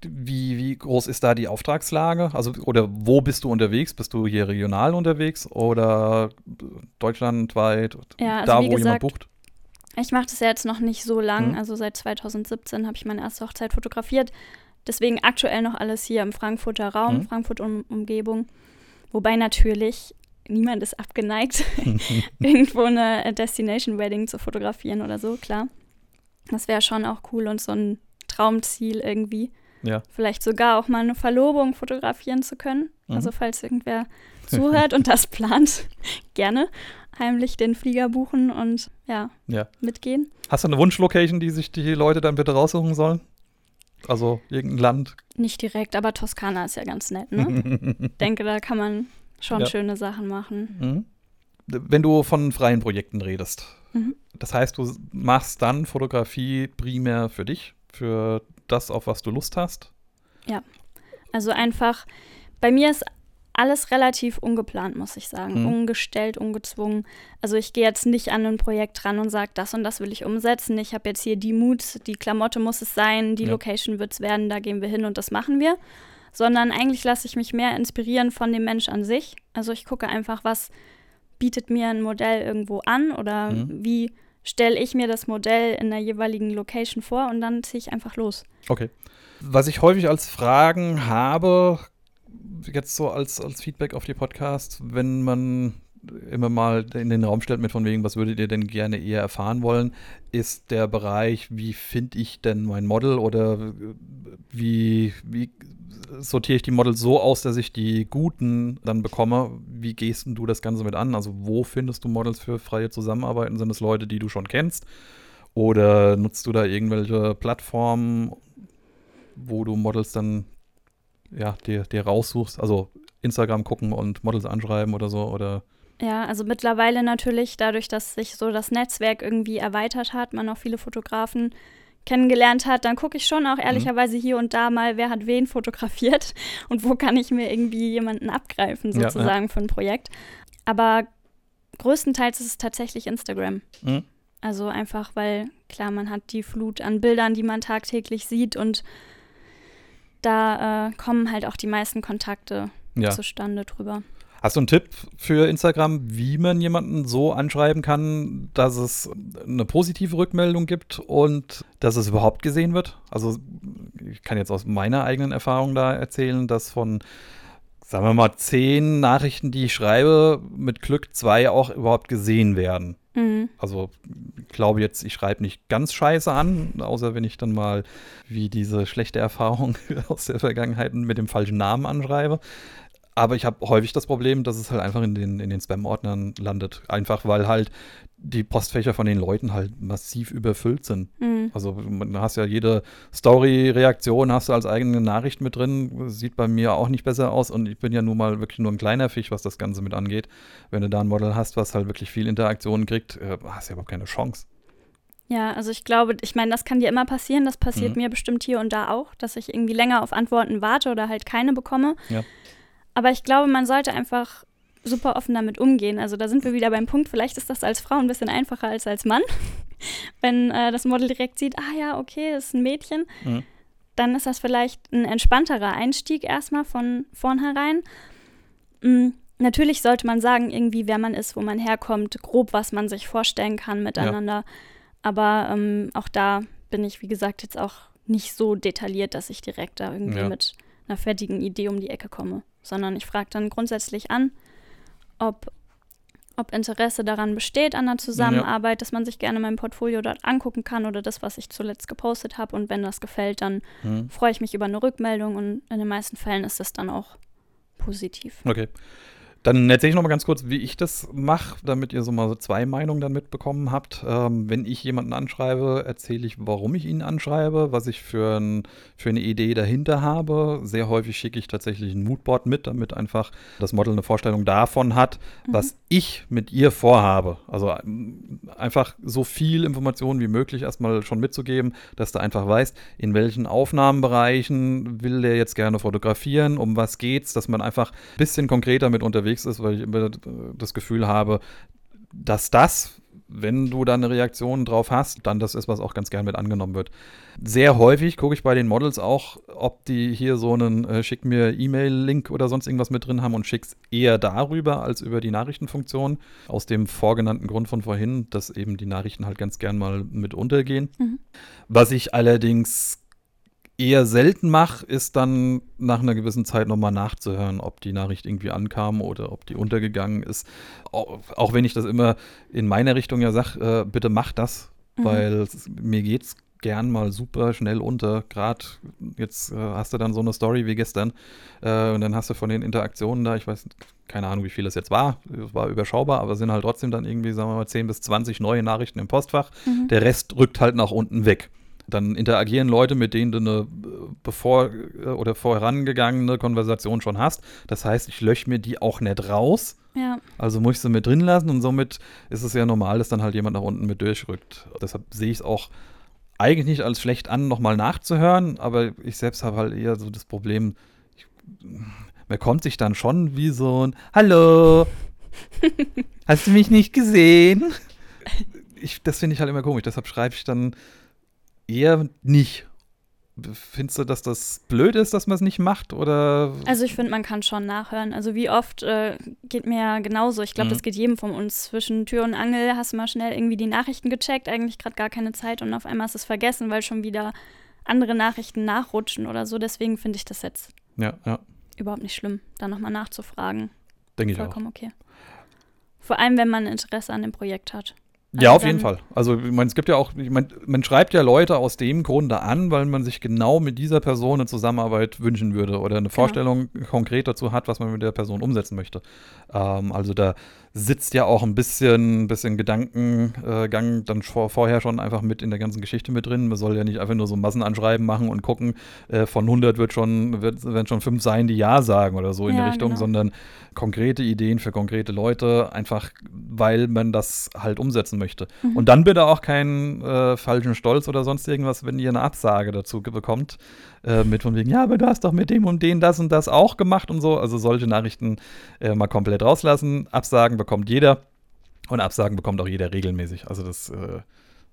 S1: wie, wie groß ist da die Auftragslage? Also, oder wo bist du unterwegs? Bist du hier regional unterwegs oder deutschlandweit?
S2: Ja, also da, wo gesagt, jemand bucht? Ich mache das ja jetzt noch nicht so lang. Mhm. Also seit 2017 habe ich meine erste Hochzeit fotografiert. Deswegen aktuell noch alles hier im Frankfurter Raum, mhm. Frankfurt um Umgebung. Wobei natürlich niemand ist abgeneigt, irgendwo eine Destination Wedding zu fotografieren oder so, klar. Das wäre schon auch cool und so ein Traumziel irgendwie. Ja. Vielleicht sogar auch mal eine Verlobung fotografieren zu können. Mhm. Also falls irgendwer zuhört und das plant, gerne heimlich den Flieger buchen und ja, ja, mitgehen.
S1: Hast du eine Wunschlocation, die sich die Leute dann bitte raussuchen sollen? Also irgendein Land?
S2: Nicht direkt, aber Toskana ist ja ganz nett, ne? denke, da kann man schon ja. schöne Sachen machen. Mhm.
S1: Wenn du von freien Projekten redest, mhm. das heißt, du machst dann Fotografie primär für dich, für das, auf was du Lust hast?
S2: Ja. Also einfach, bei mir ist alles relativ ungeplant, muss ich sagen. Mhm. Ungestellt, ungezwungen. Also ich gehe jetzt nicht an ein Projekt ran und sage, das und das will ich umsetzen. Ich habe jetzt hier die Mut, die Klamotte muss es sein, die ja. Location wird es werden, da gehen wir hin und das machen wir sondern eigentlich lasse ich mich mehr inspirieren von dem Mensch an sich. Also ich gucke einfach, was bietet mir ein Modell irgendwo an oder mhm. wie stelle ich mir das Modell in der jeweiligen Location vor und dann ziehe ich einfach los.
S1: Okay. Was ich häufig als Fragen habe, jetzt so als, als Feedback auf die Podcasts, wenn man immer mal in den Raum stellt mit von wegen, was würdet ihr denn gerne eher erfahren wollen, ist der Bereich, wie finde ich denn mein Model oder wie, wie sortiere ich die Models so aus, dass ich die guten dann bekomme. Wie gehst du das Ganze mit an? Also wo findest du Models für freie Zusammenarbeiten? Sind es Leute, die du schon kennst? Oder nutzt du da irgendwelche Plattformen, wo du Models dann ja, dir, dir raussuchst? Also Instagram gucken und Models anschreiben oder so? Oder
S2: Ja, also mittlerweile natürlich, dadurch, dass sich so das Netzwerk irgendwie erweitert hat, man auch viele Fotografen kennengelernt hat, dann gucke ich schon auch ehrlicherweise hier und da mal, wer hat wen fotografiert und wo kann ich mir irgendwie jemanden abgreifen, sozusagen ja, ja. für ein Projekt. Aber größtenteils ist es tatsächlich Instagram. Mhm. Also einfach, weil klar, man hat die Flut an Bildern, die man tagtäglich sieht und da äh, kommen halt auch die meisten Kontakte ja. zustande drüber.
S1: Hast du einen Tipp für Instagram, wie man jemanden so anschreiben kann, dass es eine positive Rückmeldung gibt und dass es überhaupt gesehen wird? Also ich kann jetzt aus meiner eigenen Erfahrung da erzählen, dass von sagen wir mal, zehn Nachrichten, die ich schreibe, mit Glück zwei auch überhaupt gesehen werden. Mhm. Also ich glaube jetzt, ich schreibe nicht ganz scheiße an, außer wenn ich dann mal wie diese schlechte Erfahrung aus der Vergangenheit mit dem falschen Namen anschreibe. Aber ich habe häufig das Problem, dass es halt einfach in den, in den Spam-Ordnern landet. Einfach weil halt die Postfächer von den Leuten halt massiv überfüllt sind. Mhm. Also du hast ja jede Story-Reaktion, hast du als eigene Nachricht mit drin. Sieht bei mir auch nicht besser aus und ich bin ja nun mal wirklich nur ein kleiner Fisch, was das Ganze mit angeht. Wenn du da ein Model hast, was halt wirklich viel Interaktion kriegt, äh, hast du ja überhaupt keine Chance.
S2: Ja, also ich glaube, ich meine, das kann dir immer passieren. Das passiert mhm. mir bestimmt hier und da auch, dass ich irgendwie länger auf Antworten warte oder halt keine bekomme. Ja. Aber ich glaube, man sollte einfach super offen damit umgehen. Also da sind wir wieder beim Punkt, vielleicht ist das als Frau ein bisschen einfacher als als Mann. Wenn äh, das Model direkt sieht, ah ja, okay, das ist ein Mädchen, mhm. dann ist das vielleicht ein entspannterer Einstieg erstmal von vornherein. Mhm. Natürlich sollte man sagen, irgendwie, wer man ist, wo man herkommt, grob, was man sich vorstellen kann miteinander. Ja. Aber ähm, auch da bin ich, wie gesagt, jetzt auch nicht so detailliert, dass ich direkt da irgendwie ja. mit einer fertigen Idee um die Ecke komme sondern ich frage dann grundsätzlich an, ob, ob Interesse daran besteht an der Zusammenarbeit, ja. dass man sich gerne mein Portfolio dort angucken kann oder das, was ich zuletzt gepostet habe. Und wenn das gefällt, dann mhm. freue ich mich über eine Rückmeldung und in den meisten Fällen ist das dann auch positiv.
S1: Okay. Dann erzähle ich noch mal ganz kurz, wie ich das mache, damit ihr so mal so zwei Meinungen dann mitbekommen habt. Ähm, wenn ich jemanden anschreibe, erzähle ich, warum ich ihn anschreibe, was ich für, ein, für eine Idee dahinter habe. Sehr häufig schicke ich tatsächlich ein Moodboard mit, damit einfach das Model eine Vorstellung davon hat, mhm. was ich mit ihr vorhabe. Also ähm, einfach so viel Informationen wie möglich erstmal schon mitzugeben, dass du einfach weißt, in welchen Aufnahmenbereichen will der jetzt gerne fotografieren, um was geht's, dass man einfach ein bisschen konkreter mit unterwegs unterwegs ist, weil ich immer das Gefühl habe, dass das, wenn du da eine Reaktion drauf hast, dann das ist, was auch ganz gern mit angenommen wird. Sehr häufig gucke ich bei den Models auch, ob die hier so einen äh, Schick mir E-Mail-Link oder sonst irgendwas mit drin haben und schick's eher darüber als über die Nachrichtenfunktion. Aus dem vorgenannten Grund von vorhin, dass eben die Nachrichten halt ganz gern mal mit untergehen. Mhm. Was ich allerdings eher selten mache, ist dann nach einer gewissen Zeit nochmal nachzuhören, ob die Nachricht irgendwie ankam oder ob die untergegangen ist. Auch, wenn ich das immer in meiner Richtung ja sage, äh, bitte mach das, mhm. weil mir geht's gern mal super schnell unter. Gerade jetzt äh, hast du dann so eine Story wie gestern äh, und dann hast du von den Interaktionen da, ich weiß keine Ahnung, wie viel das jetzt war, es war überschaubar, aber sind halt trotzdem dann irgendwie, sagen wir mal, 10 bis 20 neue Nachrichten im Postfach. Mhm. Der Rest rückt halt nach unten weg. Dann interagieren Leute, mit denen du eine bevor oder vorherangegangene Konversation schon hast. Das heißt, ich lösche mir die auch nicht raus. Ja. Also muss ich sie mit drin lassen und somit ist es ja normal, dass dann halt jemand nach unten mit durchrückt. Deshalb sehe ich es auch eigentlich nicht als schlecht an, nochmal nachzuhören, aber ich selbst habe halt eher so das Problem, ich, man kommt sich dann schon wie so ein Hallo, hast du mich nicht gesehen? Ich, das finde ich halt immer komisch, deshalb schreibe ich dann eher nicht. Findest du, dass das blöd ist, dass man es nicht macht? Oder?
S2: Also ich finde, man kann schon nachhören. Also wie oft äh, geht mir ja genauso. Ich glaube, mhm. das geht jedem von uns. Zwischen Tür und Angel hast du mal schnell irgendwie die Nachrichten gecheckt, eigentlich gerade gar keine Zeit und auf einmal hast du es vergessen, weil schon wieder andere Nachrichten nachrutschen oder so. Deswegen finde ich das jetzt
S1: ja, ja.
S2: überhaupt nicht schlimm, da nochmal nachzufragen.
S1: Denke ich
S2: Vollkommen auch. okay. Vor allem, wenn man Interesse an dem Projekt hat.
S1: Ja, auf jeden Fall. Also, ich meine, es gibt ja auch, ich meine, man schreibt ja Leute aus dem Grunde an, weil man sich genau mit dieser Person eine Zusammenarbeit wünschen würde oder eine Vorstellung konkret dazu hat, was man mit der Person umsetzen möchte. Ähm, also da sitzt ja auch ein bisschen, bisschen Gedankengang dann vor, vorher schon einfach mit in der ganzen Geschichte mit drin. Man soll ja nicht einfach nur so Massenanschreiben machen und gucken, äh, von 100 wird schon, wird, werden schon fünf sein, die Ja sagen oder so in
S2: Ja,
S1: die Richtung,
S2: genau.
S1: sondern konkrete Ideen für konkrete Leute, einfach weil man das halt umsetzen möchte.
S2: Mhm.
S1: Und dann bitte auch keinen äh, falschen Stolz oder sonst irgendwas, wenn ihr eine Absage dazu bekommt, äh, mit von wegen, ja, aber du hast doch mit dem und den das und das auch gemacht und so. Also solche Nachrichten äh, mal komplett rauslassen. Absagen bekommt jeder und Absagen bekommt auch jeder regelmäßig. Also das, äh,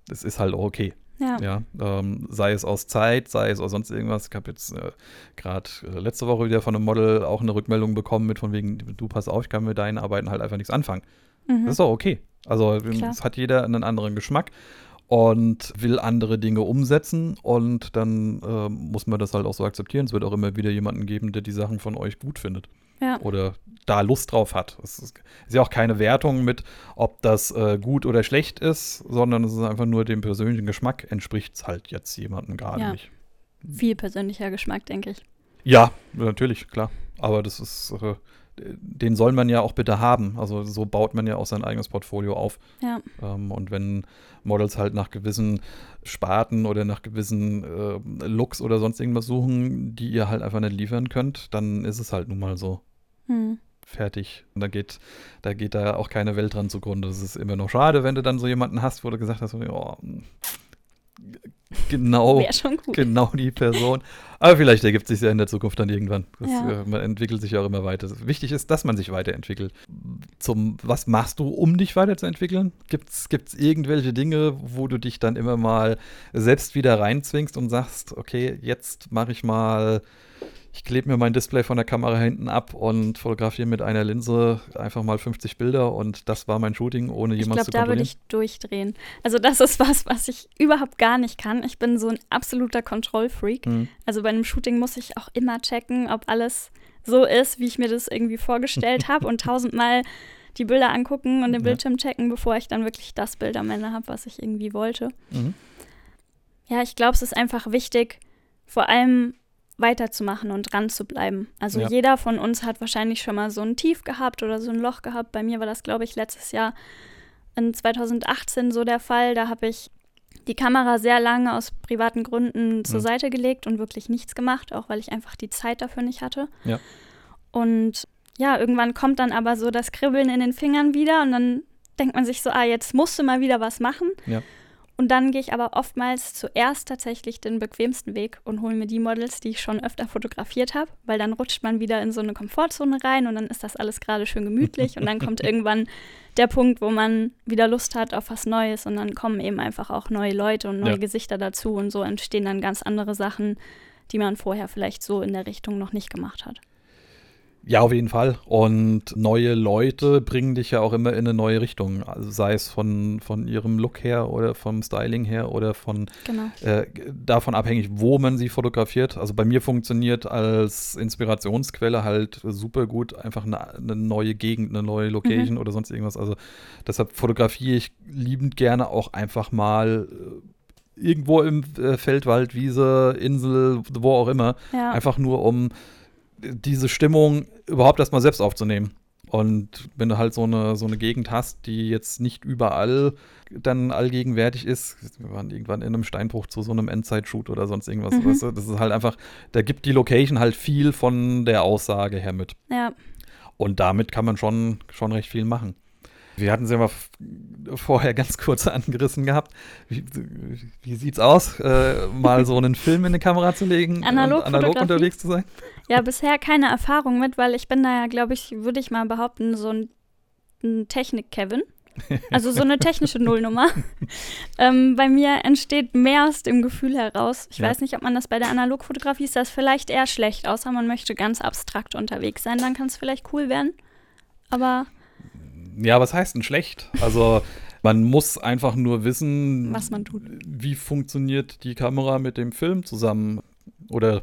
S1: das ist halt auch okay.
S2: Ja.
S1: Ja, ähm, sei es aus Zeit, sei es aus sonst irgendwas. Ich habe jetzt äh, gerade äh, letzte Woche wieder von einem Model auch eine Rückmeldung bekommen mit von wegen, du pass auf, ich kann mit deinen Arbeiten halt einfach nichts anfangen.
S2: Mhm.
S1: Das ist auch okay. Also es hat jeder einen anderen Geschmack und will andere Dinge umsetzen und dann äh, muss man das halt auch so akzeptieren. Es wird auch immer wieder jemanden geben, der die Sachen von euch gut findet
S2: ja.
S1: oder da Lust drauf hat. Es ist, ist ja auch keine Wertung mit, ob das äh, gut oder schlecht ist, sondern es ist einfach nur dem persönlichen Geschmack entspricht es halt jetzt jemandem gerade
S2: Ja.
S1: nicht.
S2: Viel persönlicher Geschmack, denke ich.
S1: Ja, natürlich, klar. Aber das ist, äh, den soll man ja auch bitte haben. Also so baut man ja auch sein eigenes Portfolio auf.
S2: Ja.
S1: Ähm, und wenn Models halt nach gewissen Sparten oder nach gewissen äh, Looks oder sonst irgendwas suchen, die ihr halt einfach nicht liefern könnt, dann ist es halt nun mal so.
S2: Hm.
S1: Fertig. Und da geht, da geht da auch keine Welt dran zugrunde. Das ist immer noch schade, wenn du dann so jemanden hast, wo du gesagt hast, oh, genau, genau die Person. Aber vielleicht ergibt sich ja in der Zukunft dann irgendwann. Das,
S2: Ja.
S1: äh, man entwickelt sich ja auch immer weiter. Wichtig ist, dass man sich weiterentwickelt. Zum, was machst du, um dich weiterzuentwickeln? Gibt es irgendwelche Dinge, wo du dich dann immer mal selbst wieder reinzwingst und sagst, okay, jetzt mache ich mal, ich klebe mir mein Display von der Kamera hinten ab und fotografiere mit einer Linse einfach mal 50 Bilder und das war mein Shooting, ohne
S2: Ich
S1: jemals
S2: glaube,
S1: zu
S2: da würde
S1: kontrollieren?
S2: ich durchdrehen. Also das ist was, was ich überhaupt gar nicht kann. Ich bin so ein absoluter Kontrollfreak.
S1: Hm.
S2: Also bei einem Shooting muss ich auch immer checken, ob alles so ist, wie ich mir das irgendwie vorgestellt habe und tausendmal die Bilder angucken und den. Bildschirm checken, bevor ich dann wirklich das Bild am Ende habe, was ich irgendwie wollte.
S1: Mhm.
S2: Ja, ich glaube, es ist einfach wichtig, vor allem weiterzumachen und dran zu bleiben. Also
S1: Ja.
S2: jeder von uns hat wahrscheinlich schon mal so ein Tief gehabt oder so ein Loch gehabt. Bei mir war das, glaube ich, letztes Jahr in 2018 so der Fall. Da habe ich die Kamera sehr lange aus privaten Gründen zur
S1: Mhm.
S2: Seite gelegt und wirklich nichts gemacht, auch weil ich einfach die Zeit dafür nicht hatte.
S1: Ja.
S2: Und ja, irgendwann kommt dann aber so das Kribbeln in den Fingern wieder und dann denkt man sich so, ah, jetzt musst du mal wieder was machen.
S1: Ja.
S2: Und dann gehe ich aber oftmals zuerst tatsächlich den bequemsten Weg und hole mir die Models, die ich schon öfter fotografiert habe, weil dann rutscht man wieder in so eine Komfortzone rein und dann ist das alles gerade schön gemütlich und dann kommt irgendwann der Punkt, wo man wieder Lust hat auf was Neues und dann kommen eben einfach auch neue Leute und neue
S1: Ja.
S2: Gesichter dazu und so entstehen dann ganz andere Sachen, die man vorher vielleicht so in der Richtung noch nicht gemacht hat.
S1: Ja, auf jeden Fall. Und neue Leute bringen dich ja auch immer in eine neue Richtung. Also sei es von, von ihrem Look her oder vom Styling her oder von
S2: Genau.
S1: äh, davon abhängig, wo man sie fotografiert. Also bei mir funktioniert als Inspirationsquelle halt super gut einfach eine, eine neue Gegend, eine neue Location oder sonst irgendwas. Also deshalb fotografiere ich liebend gerne auch einfach mal äh, irgendwo im äh, Feld, Wald, Wiese, Insel, wo auch immer.
S2: Ja.
S1: Einfach nur, um diese Stimmung überhaupt erstmal selbst aufzunehmen. Und wenn du halt so eine, so eine Gegend hast, die jetzt nicht überall dann allgegenwärtig ist, wir waren irgendwann in einem Steinbruch zu so einem Endzeit-Shoot oder sonst irgendwas,
S2: Mhm.
S1: weißt du, das ist halt einfach, da gibt die Location halt viel von der Aussage her mit.
S2: ja.
S1: Und damit kann man schon, schon recht viel machen. Wir hatten es ja mal vorher ganz kurz angerissen gehabt. Wie, wie sieht's aus, äh, mal so einen Film in die Kamera zu legen
S2: Analog
S1: und analog unterwegs zu sein?
S2: Ja, bisher keine Erfahrung mit, weil ich bin da ja, glaube ich, würde ich mal behaupten, so ein, ein Technik-Kevin. Also so eine technische Nullnummer. ähm, bei mir entsteht mehr aus dem Gefühl heraus. Ich
S1: Ja.
S2: weiß nicht, ob man das bei der Analogfotografie ist, das vielleicht eher schlecht, außer man möchte ganz abstrakt unterwegs sein, dann kann es vielleicht cool werden. Aber
S1: Ja, was heißt denn schlecht? Also man muss einfach nur wissen,
S2: Was man tut.
S1: wie funktioniert die Kamera mit dem Film zusammen oder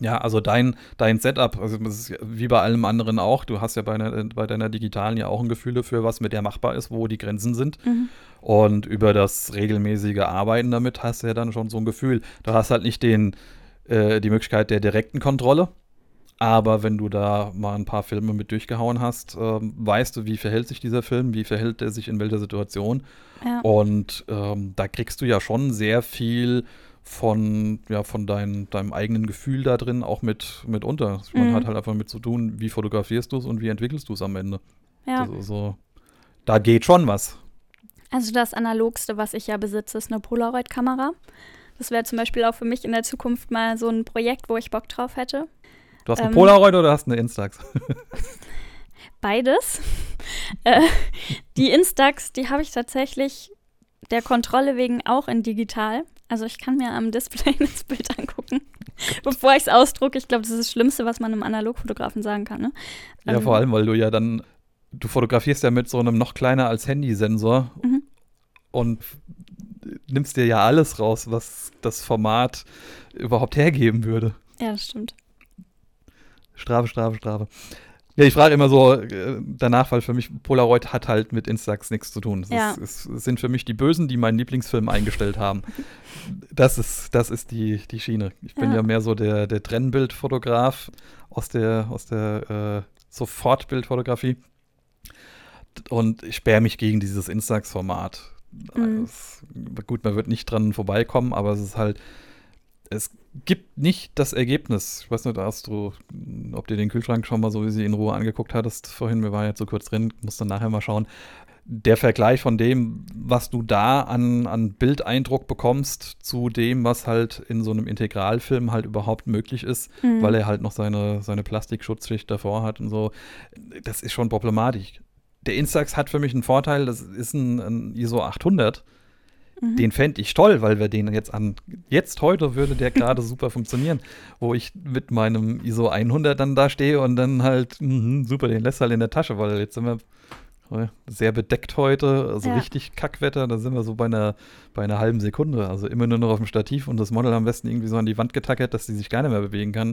S1: Ja, also dein, dein Setup, also das ist wie bei allem anderen auch, du hast ja bei, einer, bei deiner digitalen ja auch ein Gefühl dafür, was mit der machbar ist, wo die Grenzen sind.
S2: Mhm.
S1: Und über das regelmäßige Arbeiten damit hast du ja dann schon so ein Gefühl. Du hast halt nicht den, äh, die Möglichkeit der direkten Kontrolle, aber wenn du da mal ein paar Filme mit durchgehauen hast, ähm, weißt du, wie verhält sich dieser Film, wie verhält er sich in welcher Situation.
S2: Ja.
S1: Und ähm, da kriegst du ja schon sehr viel von, ja, von dein, deinem eigenen Gefühl da drin auch mit, mit unter. Man
S2: Mhm.
S1: hat halt einfach mit zu tun, wie fotografierst du es und wie entwickelst du es am Ende.
S2: ja.
S1: So, da geht schon was.
S2: Also das Analogste, was ich ja besitze, ist eine Polaroid-Kamera. Das wäre zum Beispiel auch für mich in der Zukunft mal so ein Projekt, wo ich Bock drauf hätte.
S1: Du hast eine
S2: Ähm.
S1: Polaroid oder hast eine Instax?
S2: Beides. äh, die Instax, die habe ich tatsächlich der Kontrolle wegen auch in digital. Also ich kann mir am Display das Bild angucken, bevor ich es ausdrucke. Ich glaube, das ist das Schlimmste, was man einem Analogfotografen sagen kann. Ne?
S1: ja,
S2: Ähm,
S1: vor allem, weil du ja dann, du fotografierst ja mit so einem noch kleiner als Handysensor
S2: Mhm.
S1: und nimmst dir ja alles raus, was das Format überhaupt hergeben würde.
S2: Ja, das stimmt.
S1: Strafe, Strafe, Strafe. Ja, ich frage immer so äh, danach, weil für mich Polaroid hat halt mit Instax nichts zu tun. Es,
S2: Ja.
S1: es, es sind für mich die Bösen, die meinen Lieblingsfilm eingestellt haben. Das ist, das ist die, die Schiene. Ich bin
S2: Ja.
S1: ja mehr so der, der Trennbildfotograf aus der, aus der äh, Sofortbildfotografie. Und ich sperre mich gegen dieses Instax-Format.
S2: Mhm.
S1: Gut, man wird nicht dran vorbeikommen, aber es ist halt, es gibt nicht das Ergebnis. Ich weiß nicht, hast du, ob du den Kühlschrank schon mal so wie sie in Ruhe angeguckt hattest vorhin, wir waren jetzt so kurz drin, musst dann nachher mal schauen. Der Vergleich von dem, was du da an, an Bildeindruck bekommst, zu dem, was halt in so einem Integralfilm halt überhaupt möglich ist,
S2: Mhm.
S1: weil er halt noch seine, seine Plastikschutzschicht davor hat und so, das ist schon problematisch. Der Instax hat für mich einen Vorteil, das ist ein, ein ISO 800.
S2: Mhm.
S1: Den fände ich toll, weil wir den jetzt an, jetzt heute würde der gerade super funktionieren, wo ich mit meinem ISO 100 dann da stehe und dann halt, mhm, super, den lässt halt in der Tasche, weil jetzt sind wir sehr bedeckt heute, also
S2: Ja.
S1: richtig Kackwetter, da sind wir so bei einer, bei einer halben Sekunde, also immer nur noch auf dem Stativ und das Model am besten irgendwie so an die Wand getackert, dass sie sich gar nicht mehr bewegen kann.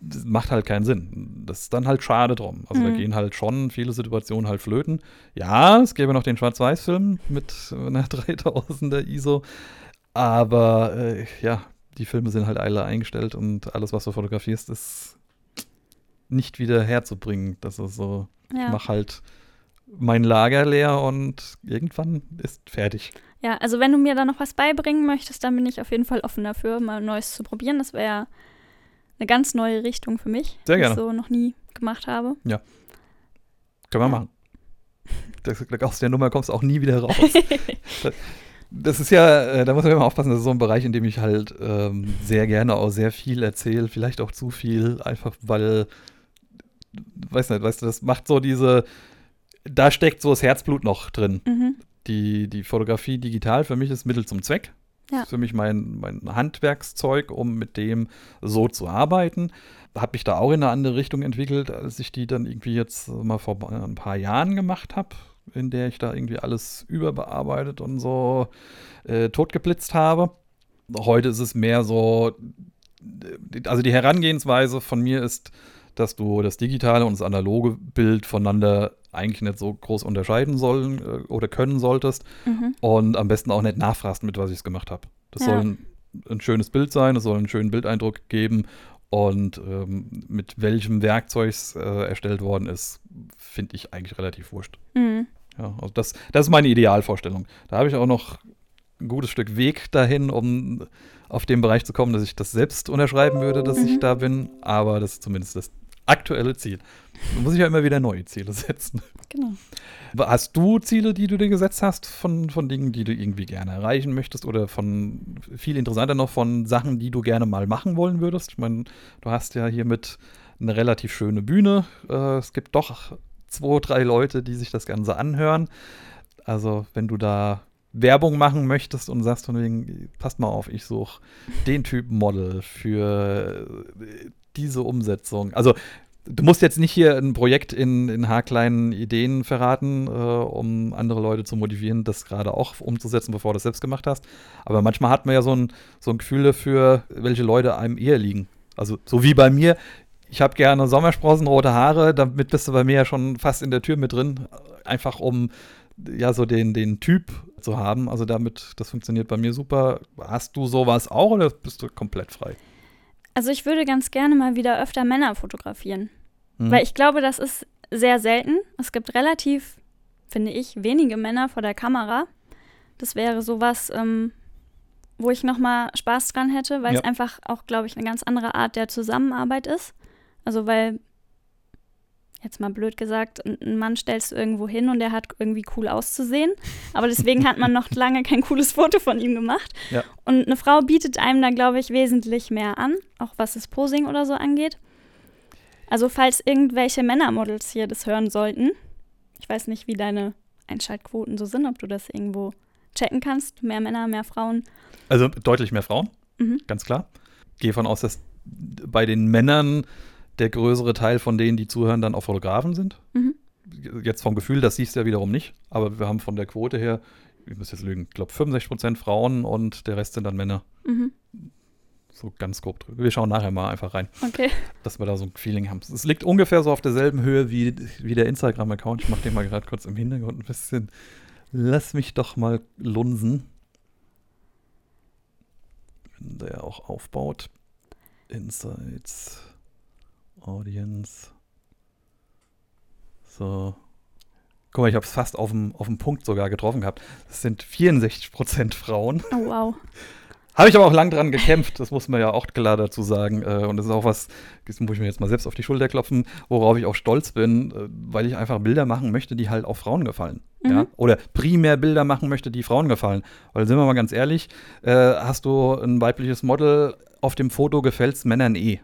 S1: Das macht halt keinen Sinn. Das ist dann halt schade drum. Also da
S2: Mhm.
S1: gehen halt schon viele Situationen halt flöten. Ja, es gäbe noch den Schwarz-Weiß-Film mit einer 3000er ISO, aber äh, ja, die Filme sind halt alle eingestellt und alles, was du fotografierst, ist nicht wieder herzubringen. Das ist so, ich
S2: ja.
S1: mach halt mein Lager leer und irgendwann ist fertig.
S2: ja, also wenn du mir da noch was beibringen möchtest, dann bin ich auf jeden Fall offen dafür, mal Neues zu probieren. Das wäre eine ganz neue Richtung für mich,
S1: Sehr
S2: die
S1: gerne.
S2: ich so noch nie gemacht habe.
S1: Können wir
S2: Ja.
S1: machen. Das, aus der Nummer kommst du auch nie wieder raus. Das ist ja, äh, da muss man immer aufpassen, das ist so ein Bereich, in dem ich halt ähm, sehr gerne auch sehr viel erzähle, vielleicht auch zu viel, einfach weil, weiß nicht, weißt du, das macht so diese, da steckt so das Herzblut noch drin.
S2: mhm.
S1: Die, die Fotografie digital für mich ist Mittel zum Zweck.
S2: Ja.
S1: Ist für mich mein, mein Handwerkszeug, um mit dem so zu arbeiten. Habe mich da auch in eine andere Richtung entwickelt, als ich die dann irgendwie jetzt mal vor ein paar Jahren gemacht habe, in der ich da irgendwie alles überbearbeitet und so äh, totgeblitzt habe. Heute ist es mehr so, also die Herangehensweise von mir ist, dass du das digitale und das analoge Bild voneinander eigentlich nicht so groß unterscheiden sollen äh, oder können solltest
S2: Mhm.
S1: und am besten auch nicht nachfragst, mit was ich es gemacht habe. Das
S2: Ja.
S1: soll ein, ein schönes Bild sein, es soll einen schönen Bildeindruck geben und ähm, mit welchem Werkzeug es äh, erstellt worden ist, finde ich eigentlich relativ wurscht.
S2: Mhm.
S1: Ja, also das, das ist meine Idealvorstellung. Da habe ich auch noch ein gutes Stück Weg dahin, um auf den Bereich zu kommen, dass ich das selbst unterschreiben würde, dass ich
S2: Mhm.
S1: da bin, aber das ist zumindest das aktuelle Ziel. Da muss ich ja immer wieder neue Ziele setzen.
S2: Genau.
S1: Hast du Ziele, die du dir gesetzt hast, von, von Dingen, die du irgendwie gerne erreichen möchtest oder von viel interessanter noch von Sachen, die du gerne mal machen wollen würdest? Ich meine, du hast ja hiermit eine relativ schöne Bühne. Äh, es gibt doch zwei, drei Leute, die sich das Ganze anhören. Also, wenn du da Werbung machen möchtest und sagst von wegen, passt mal auf, ich suche den Typ Model für diese Umsetzung. Also, du musst jetzt nicht hier ein Projekt in, in haarkleinen Ideen verraten, äh, um andere Leute zu motivieren, das gerade auch umzusetzen, bevor du es selbst gemacht hast. Aber manchmal hat man ja so ein, so ein Gefühl dafür, welche Leute einem eher liegen. Also so wie bei mir, ich habe gerne Sommersprossen, rote Haare, damit bist du bei mir ja schon fast in der Tür mit drin. Einfach um ja so den, den Typ zu haben. Also damit, das funktioniert bei mir super. Hast du sowas auch oder bist du komplett frei?
S2: Also ich würde ganz gerne mal wieder öfter Männer fotografieren. Mhm. Weil ich glaube, das ist sehr selten. Es gibt relativ, finde ich, wenige Männer vor der Kamera. Das wäre sowas, ähm, wo ich nochmal Spaß dran hätte, weil ja. es einfach auch, glaube ich, eine ganz andere Art der Zusammenarbeit ist. Also weil, jetzt mal blöd gesagt, ein Mann stellst du irgendwo hin und der hat irgendwie cool auszusehen. Aber deswegen hat man noch lange kein cooles Foto von ihm gemacht. Ja. Und eine Frau bietet einem da, glaube ich, wesentlich mehr an, auch was das Posing oder so angeht. Also falls irgendwelche Männermodels hier das hören sollten, ich weiß nicht, wie deine Einschaltquoten so sind, ob du das irgendwo checken kannst. Mehr Männer, mehr Frauen.
S1: Also deutlich mehr Frauen, mhm. ganz klar. Gehe von aus, dass bei den Männern der größere Teil von denen, die zuhören, dann auch Fotografen sind. Mhm. Jetzt vom Gefühl, das siehst du ja wiederum nicht, aber wir haben von der Quote her, ich muss jetzt lügen, ich glaube 65 Prozent Frauen und der Rest sind dann Männer. Mhm. So ganz grob drüber. Wir schauen nachher mal einfach rein.
S2: Okay.
S1: Dass wir da so ein Feeling haben. Es liegt ungefähr so auf derselben Höhe wie, wie der Instagram-Account. Ich mache den mal gerade kurz im Hintergrund ein bisschen. Lass mich doch mal lunsen. Wenn der auch aufbaut. Insights. Audience. So. Guck mal, ich habe es fast auf dem, auf dem Punkt sogar getroffen gehabt. Das sind 64% Frauen.
S2: Oh, wow.
S1: Habe ich aber auch lang dran gekämpft, das muss man ja auch klar dazu sagen. Äh, und das ist auch was, das muss ich mir jetzt mal selbst auf die Schulter klopfen, worauf ich auch stolz bin, äh, weil ich einfach Bilder machen möchte, die halt auch Frauen gefallen. Mhm. Ja? Oder primär Bilder machen möchte, die Frauen gefallen. Weil sind wir mal ganz ehrlich, äh, hast du ein weibliches Model auf dem Foto, gefällt es Männern eh.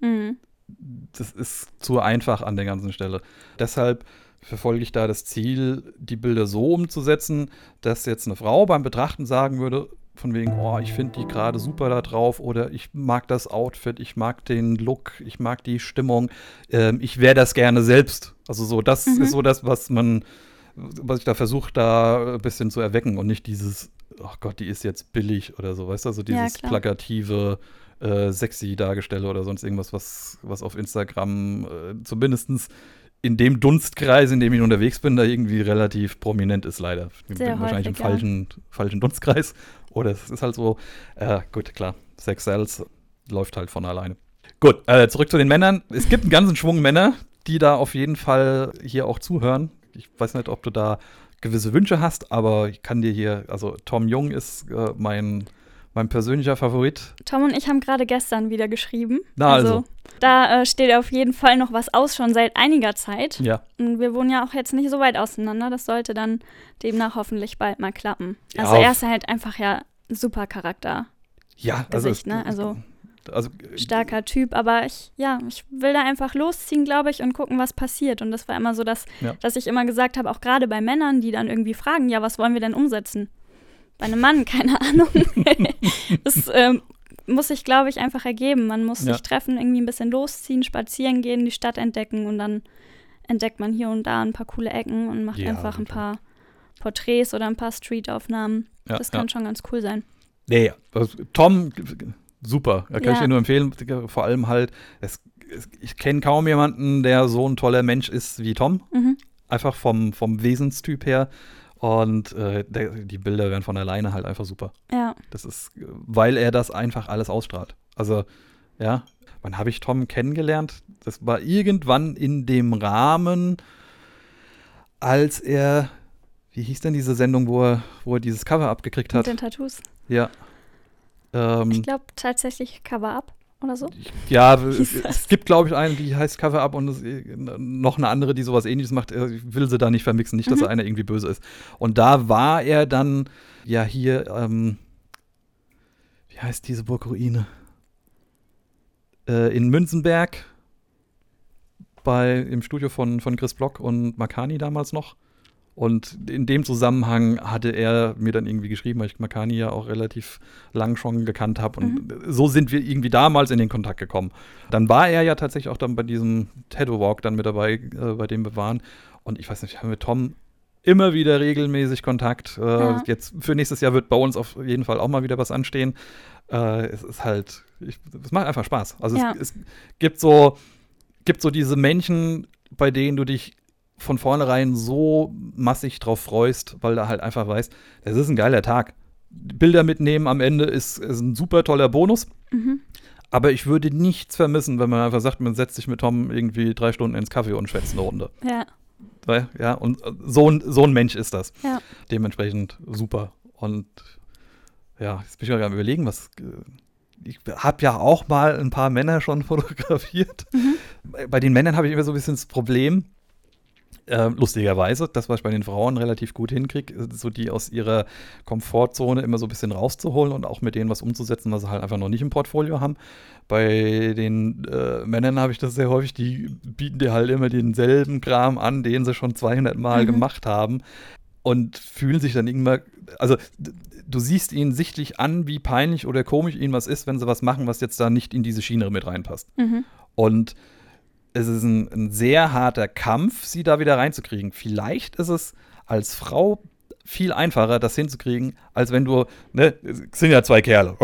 S1: Mhm. Das ist zu einfach an der ganzen Stelle. Deshalb verfolge ich da das Ziel, die Bilder so umzusetzen, dass jetzt eine Frau beim Betrachten sagen würde, von wegen, oh, ich finde die gerade super da drauf oder ich mag das Outfit, ich mag den Look, ich mag die Stimmung, ähm, ich wäre das gerne selbst. Also so, das mhm. ist so das, was man, was ich da versuche, da ein bisschen zu erwecken und nicht dieses, oh Gott, die ist jetzt billig oder so, weißt du, also dieses ja, plakative, äh, sexy Dargestelle oder sonst irgendwas, was, was auf Instagram äh, zumindestens in dem Dunstkreis, in dem ich unterwegs bin, da irgendwie relativ prominent ist, leider. Ich bin wahrscheinlich im falschen, falschen Dunstkreis. Oder es ist halt so, äh, gut, klar, Sex Cells läuft halt von alleine. Gut, äh, zurück zu den Männern. Es gibt einen ganzen Schwung Männer, die da auf jeden Fall hier auch zuhören. Ich weiß nicht, ob du da gewisse Wünsche hast, aber ich kann dir hier, also Tom Jung ist äh, mein mein persönlicher Favorit.
S2: Tom und ich haben gerade gestern wieder geschrieben.
S1: Na also. also.
S2: Da äh, steht auf jeden Fall noch was aus, schon seit einiger Zeit.
S1: Ja.
S2: Und wir wohnen ja auch jetzt nicht so weit auseinander. Das sollte dann demnach hoffentlich bald mal klappen. Ja, also er ist halt einfach ja super Charakter.
S1: Ja,
S2: also. Gesicht, ne? also also, starker Typ, aber ich, ja, ich will da einfach losziehen, glaube ich, und gucken, was passiert. Und das war immer so, dass, ja. dass ich immer gesagt habe, auch gerade bei Männern, die dann irgendwie fragen, ja, was wollen wir denn umsetzen? Bei einem Mann, keine Ahnung. das ähm, muss sich, glaube ich, einfach ergeben. Man muss ja. sich treffen, irgendwie ein bisschen losziehen, spazieren gehen, die Stadt entdecken und dann entdeckt man hier und da ein paar coole Ecken und macht ja, einfach ein paar Porträts oder ein paar Streetaufnahmen. Ja, das kann schon ganz cool sein.
S1: Nee, also Tom, super. Da kann ich dir nur empfehlen. Vor allem halt, es, es, ich kenne kaum jemanden, der so ein toller Mensch ist wie Tom. Mhm. Einfach vom, vom Wesenstyp her. Und äh, der, die Bilder werden von alleine halt einfach super.
S2: Ja.
S1: Das ist, weil er das einfach alles ausstrahlt. Also, ja, wann habe ich Tom kennengelernt? Das war irgendwann in dem Rahmen, als er, wie hieß denn diese Sendung, wo er, wo er dieses Cover abgekriegt hat?
S2: Mit den Tattoos.
S1: Ja.
S2: Ähm, ich glaube tatsächlich Cover Up oder so?
S1: Ja, es, es, gibt, glaube ich, eine, die heißt Cover Up und es, noch eine andere, die sowas ähnliches macht. Ich will sie da nicht vermixen, nicht, dass mhm. einer irgendwie böse ist. Und da war er dann ja hier, ähm, wie heißt diese Burgruine? Äh, in Münzenberg bei, im Studio von, von Chris Block und Makani damals noch. Und in dem Zusammenhang hatte er mir dann irgendwie geschrieben, weil ich Makani ja auch relativ lang schon gekannt habe. Und mhm. so sind wir irgendwie damals in den Kontakt gekommen. Dann war er ja tatsächlich auch dann bei diesem Tattoo Walk dann mit dabei, äh, bei dem wir waren. Und ich weiß nicht, haben wir Tom immer wieder regelmäßig Kontakt. Äh,
S2: Ja.
S1: Jetzt für nächstes Jahr wird bei uns auf jeden Fall auch mal wieder was anstehen. Äh, es ist halt, ich, es macht einfach Spaß. Also
S2: Ja.
S1: es, es gibt so, gibt so diese Menschen, bei denen du dich von vornherein so massig drauf freust, weil du halt einfach weißt, es ist ein geiler Tag. Bilder mitnehmen am Ende ist, ist ein super toller Bonus.
S2: Mhm.
S1: Aber ich würde nichts vermissen, wenn man einfach sagt, man setzt sich mit Tom irgendwie drei Stunden ins Kaffee und schwätzt eine Runde.
S2: Ja,
S1: Weil, ja, und so ein, so ein Mensch ist das.
S2: ja.
S1: Dementsprechend super. Und ja, jetzt bin ich mal gerade am überlegen, was. Ich habe ja auch mal ein paar Männer schon fotografiert.
S2: Mhm.
S1: Bei den Männern habe ich immer so ein bisschen das Problem, äh, lustigerweise, das, was ich bei den Frauen relativ gut hinkriege, so die aus ihrer Komfortzone immer so ein bisschen rauszuholen und auch mit denen was umzusetzen, was sie halt einfach noch nicht im Portfolio haben. Bei den äh, Männern habe ich das sehr häufig, die bieten dir halt immer denselben Kram an, den sie schon 200 Mal
S2: Mhm.
S1: gemacht haben und fühlen sich dann irgendwann, also du siehst ihnen sichtlich an, wie peinlich oder komisch ihnen was ist, wenn sie was machen, was jetzt da nicht in diese Schiene mit reinpasst.
S2: Mhm.
S1: Und es ist ein, ein sehr harter Kampf, sie da wieder reinzukriegen. Vielleicht ist es als Frau viel einfacher, das hinzukriegen, als wenn du, ne, es sind ja zwei Kerle.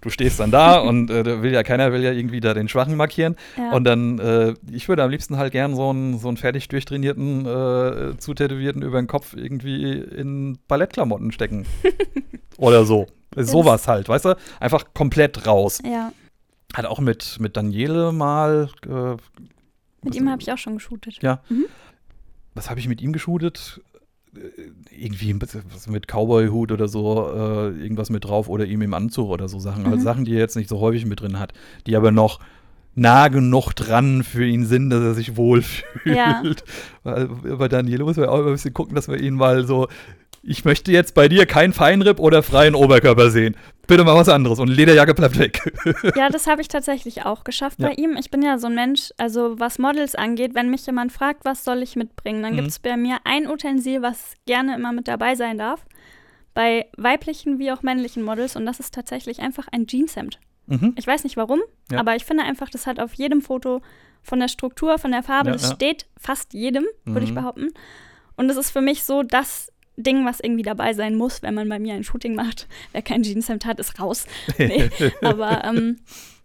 S1: Du stehst dann da und äh, will ja keiner will ja irgendwie da den Schwachen markieren.
S2: Ja.
S1: Und dann, äh, ich würde am liebsten halt gern so einen, so einen fertig durchtrainierten, äh, zutätowierten über den Kopf irgendwie in Ballettklamotten stecken. Oder so. Sowas halt, weißt du? Einfach komplett raus.
S2: ja.
S1: Hat auch mit, mit Daniele mal. Äh,
S2: Mit ihm habe ich auch schon geshootet.
S1: ja.
S2: Mhm.
S1: Was habe ich mit ihm geshootet? Äh, Irgendwie mit Cowboy-Hut oder so, äh, irgendwas mit drauf oder ihm im Anzug oder so Sachen. Also
S2: Mhm.
S1: Sachen, die er jetzt nicht so häufig mit drin hat, die aber noch nah genug dran für ihn sind, dass er sich wohlfühlt.
S2: Ja.
S1: Weil bei Daniele muss man auch immer ein bisschen gucken, dass wir ihn mal so. Ich möchte jetzt bei dir kein Feinripp oder freien Oberkörper sehen. Bitte mal was anderes und Lederjacke bleibt weg.
S2: Ja, das habe ich tatsächlich auch geschafft
S1: Ja.
S2: bei ihm. Ich bin ja so ein Mensch, also was Models angeht, wenn mich jemand fragt, was soll ich mitbringen, dann
S1: Mhm.
S2: gibt es bei mir ein Utensil, was gerne immer mit dabei sein darf. Bei weiblichen wie auch männlichen Models und das ist tatsächlich einfach ein Jeanshemd.
S1: mhm.
S2: Ich weiß nicht warum,
S1: Ja.
S2: aber ich finde einfach, das hat auf jedem Foto von der Struktur, von der Farbe,
S1: Ja,
S2: das steht fast jedem, würde ich
S1: Mhm.
S2: behaupten. Und es ist für mich so das Ding, was irgendwie dabei sein muss, wenn man bei mir ein Shooting macht. Wer kein Jeanshemd hat, ist raus. Nee. Aber ähm,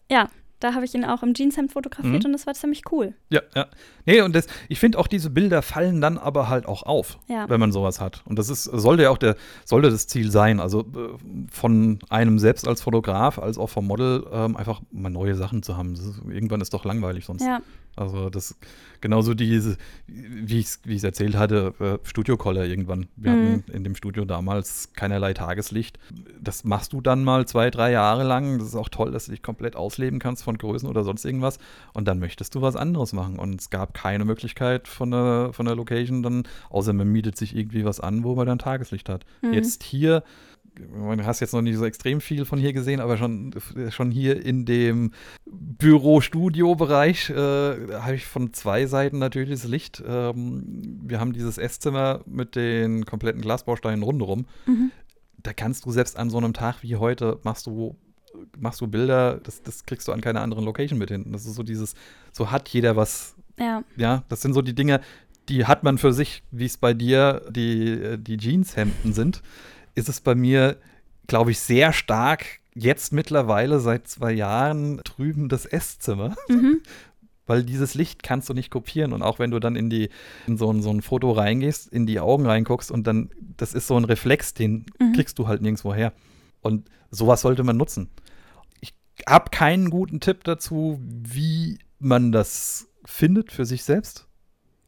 S2: ja, da habe ich ihn auch im Jeanshemd fotografiert
S1: Mhm.
S2: und das war ziemlich cool.
S1: Ja, ja. Nee, und das, ich finde auch diese Bilder fallen dann aber halt auch auf,
S2: Ja.
S1: wenn man sowas hat. Und das ist, sollte ja auch der, sollte das Ziel sein. Also äh, von einem selbst als Fotograf, als auch vom Model, ähm, einfach mal neue Sachen zu haben. Ist, irgendwann ist doch langweilig sonst.
S2: Ja,
S1: Also das genauso diese, wie ich es wie ich's erzählt hatte, äh, Studio-Collar irgendwann. Wir
S2: Mhm.
S1: hatten in dem Studio damals keinerlei Tageslicht. Das machst du dann mal zwei, drei Jahre lang. Das ist auch toll, dass du dich komplett ausleben kannst von Größen oder sonst irgendwas. Und dann möchtest du was anderes machen. Und es gab keine Möglichkeit von der, von der Location dann, außer man mietet sich irgendwie was an, wo man dann Tageslicht hat.
S2: Mhm.
S1: Jetzt hier du hast jetzt noch nicht so extrem viel von hier gesehen, aber schon, schon hier in dem Büro-Studio-Bereich äh, habe ich von zwei Seiten natürlich das Licht. Ähm, wir haben dieses Esszimmer mit den kompletten Glasbausteinen rundherum.
S2: mhm.
S1: Da kannst du selbst an so einem Tag wie heute machst du machst du Bilder, das, das kriegst du an keiner anderen Location mit hin. Das ist so dieses, so hat jeder was,
S2: ja,
S1: ja, das sind so die Dinge, die hat man für sich, wie es bei dir die, die Jeanshemden sind, ist es bei mir, glaube ich, sehr stark jetzt mittlerweile seit zwei Jahren drüben das Esszimmer.
S2: mhm.
S1: Weil dieses Licht kannst du nicht kopieren. Und auch wenn du dann in die, in so ein, so ein Foto reingehst, in die Augen reinguckst und dann, das ist so ein Reflex, den
S2: Mhm.
S1: kriegst du halt nirgendwo her. Und sowas sollte man nutzen. Ich habe keinen guten Tipp dazu, wie man das findet für sich selbst.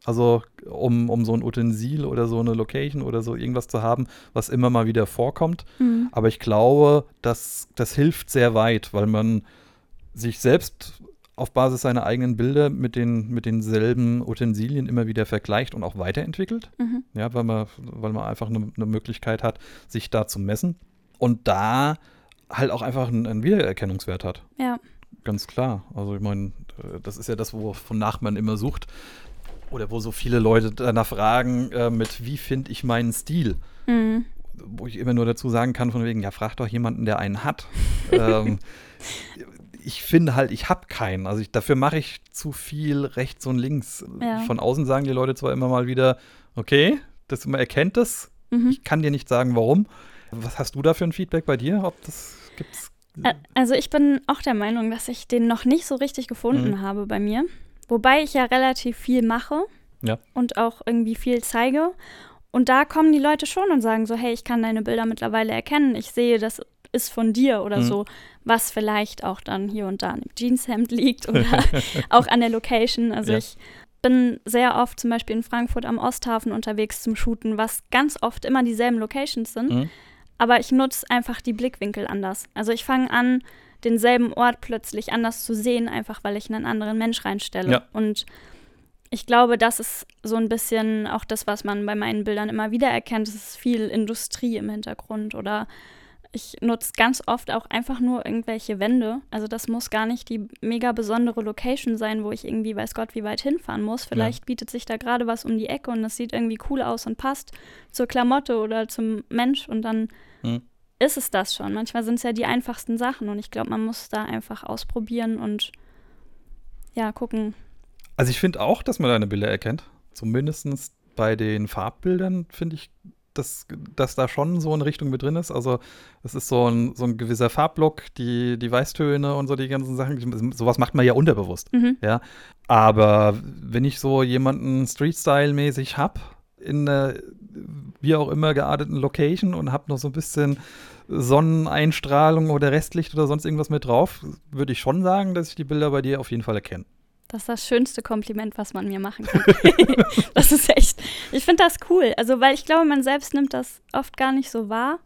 S1: Also, um, um so ein Utensil oder so eine Location oder so irgendwas zu haben, was immer mal wieder vorkommt.
S2: Mhm.
S1: Aber ich glaube, dass das hilft sehr weit, weil man sich selbst auf Basis seiner eigenen Bilder mit, den, mit denselben Utensilien immer wieder vergleicht und auch weiterentwickelt.
S2: Mhm.
S1: Ja, weil man, weil man einfach eine, eine Möglichkeit hat, sich da zu messen. Und da halt auch einfach einen, einen Wiedererkennungswert hat.
S2: ja,
S1: Ganz klar. Also ich meine, äh, das ist ja das, wonach man immer sucht. Oder wo so viele Leute danach fragen, äh, mit wie finde ich meinen Stil?
S2: mhm.
S1: wo ich immer nur dazu sagen kann, von wegen, ja, frag doch jemanden, der einen hat. ähm, ich finde halt, ich habe keinen. Also ich, dafür mache ich zu viel rechts und links.
S2: Ja.
S1: Von außen sagen die Leute zwar immer mal wieder, okay, das, man erkennt es.
S2: Mhm.
S1: Ich kann dir nicht sagen, warum. Was hast du da für ein Feedback bei dir? Ob das gibt's?
S2: Also ich bin auch der Meinung, dass ich den noch nicht so richtig gefunden
S1: Mhm.
S2: habe bei mir. Wobei ich ja relativ viel mache
S1: Ja.
S2: und auch irgendwie viel zeige. Und da kommen die Leute schon und sagen so, hey, ich kann deine Bilder mittlerweile erkennen. Ich sehe, das ist von dir oder
S1: Mhm.
S2: so. Was vielleicht auch dann hier und da an dem Jeanshemd liegt oder auch an der Location. Also
S1: Ja.
S2: ich bin sehr oft zum Beispiel in Frankfurt am Osthafen unterwegs zum Shooten, was ganz oft immer dieselben Locations sind.
S1: Mhm.
S2: Aber ich nutze einfach die Blickwinkel anders. Also ich fange an, denselben Ort plötzlich anders zu sehen, einfach weil ich einen anderen Mensch reinstelle.
S1: Ja.
S2: Und ich glaube, das ist so ein bisschen auch das, was man bei meinen Bildern immer wieder erkennt. Es ist viel Industrie im Hintergrund oder ich nutze ganz oft auch einfach nur irgendwelche Wände. Also das muss gar nicht die mega besondere Location sein, wo ich irgendwie weiß Gott wie weit hinfahren muss. Vielleicht bietet sich da gerade was um die Ecke und das sieht irgendwie cool aus und passt zur Klamotte oder zum Mensch und dann
S1: Mhm.
S2: Ist es das schon. Manchmal sind es ja die einfachsten Sachen und ich glaube, man muss da einfach ausprobieren und ja, gucken.
S1: Also ich finde auch, dass man deine Bilder erkennt. Zumindest bei den Farbbildern finde ich, dass, dass da schon so eine Richtung mit drin ist. Also es ist so ein, so ein gewisser Farbblock, die, die Weißtöne und so die ganzen Sachen. Sowas macht man ja unterbewusst.
S2: Mhm.
S1: Ja. Aber wenn ich so jemanden Street-Style-mäßig habe, in einer wie auch immer gearteten Location und habe noch so ein bisschen Sonneneinstrahlung oder Restlicht oder sonst irgendwas mit drauf, würde ich schon sagen, dass ich die Bilder bei dir auf jeden Fall erkenne.
S2: Das ist das schönste Kompliment, was man mir machen kann. das ist echt, ich finde das cool. Also, weil ich glaube, man selbst nimmt das oft gar nicht so wahr.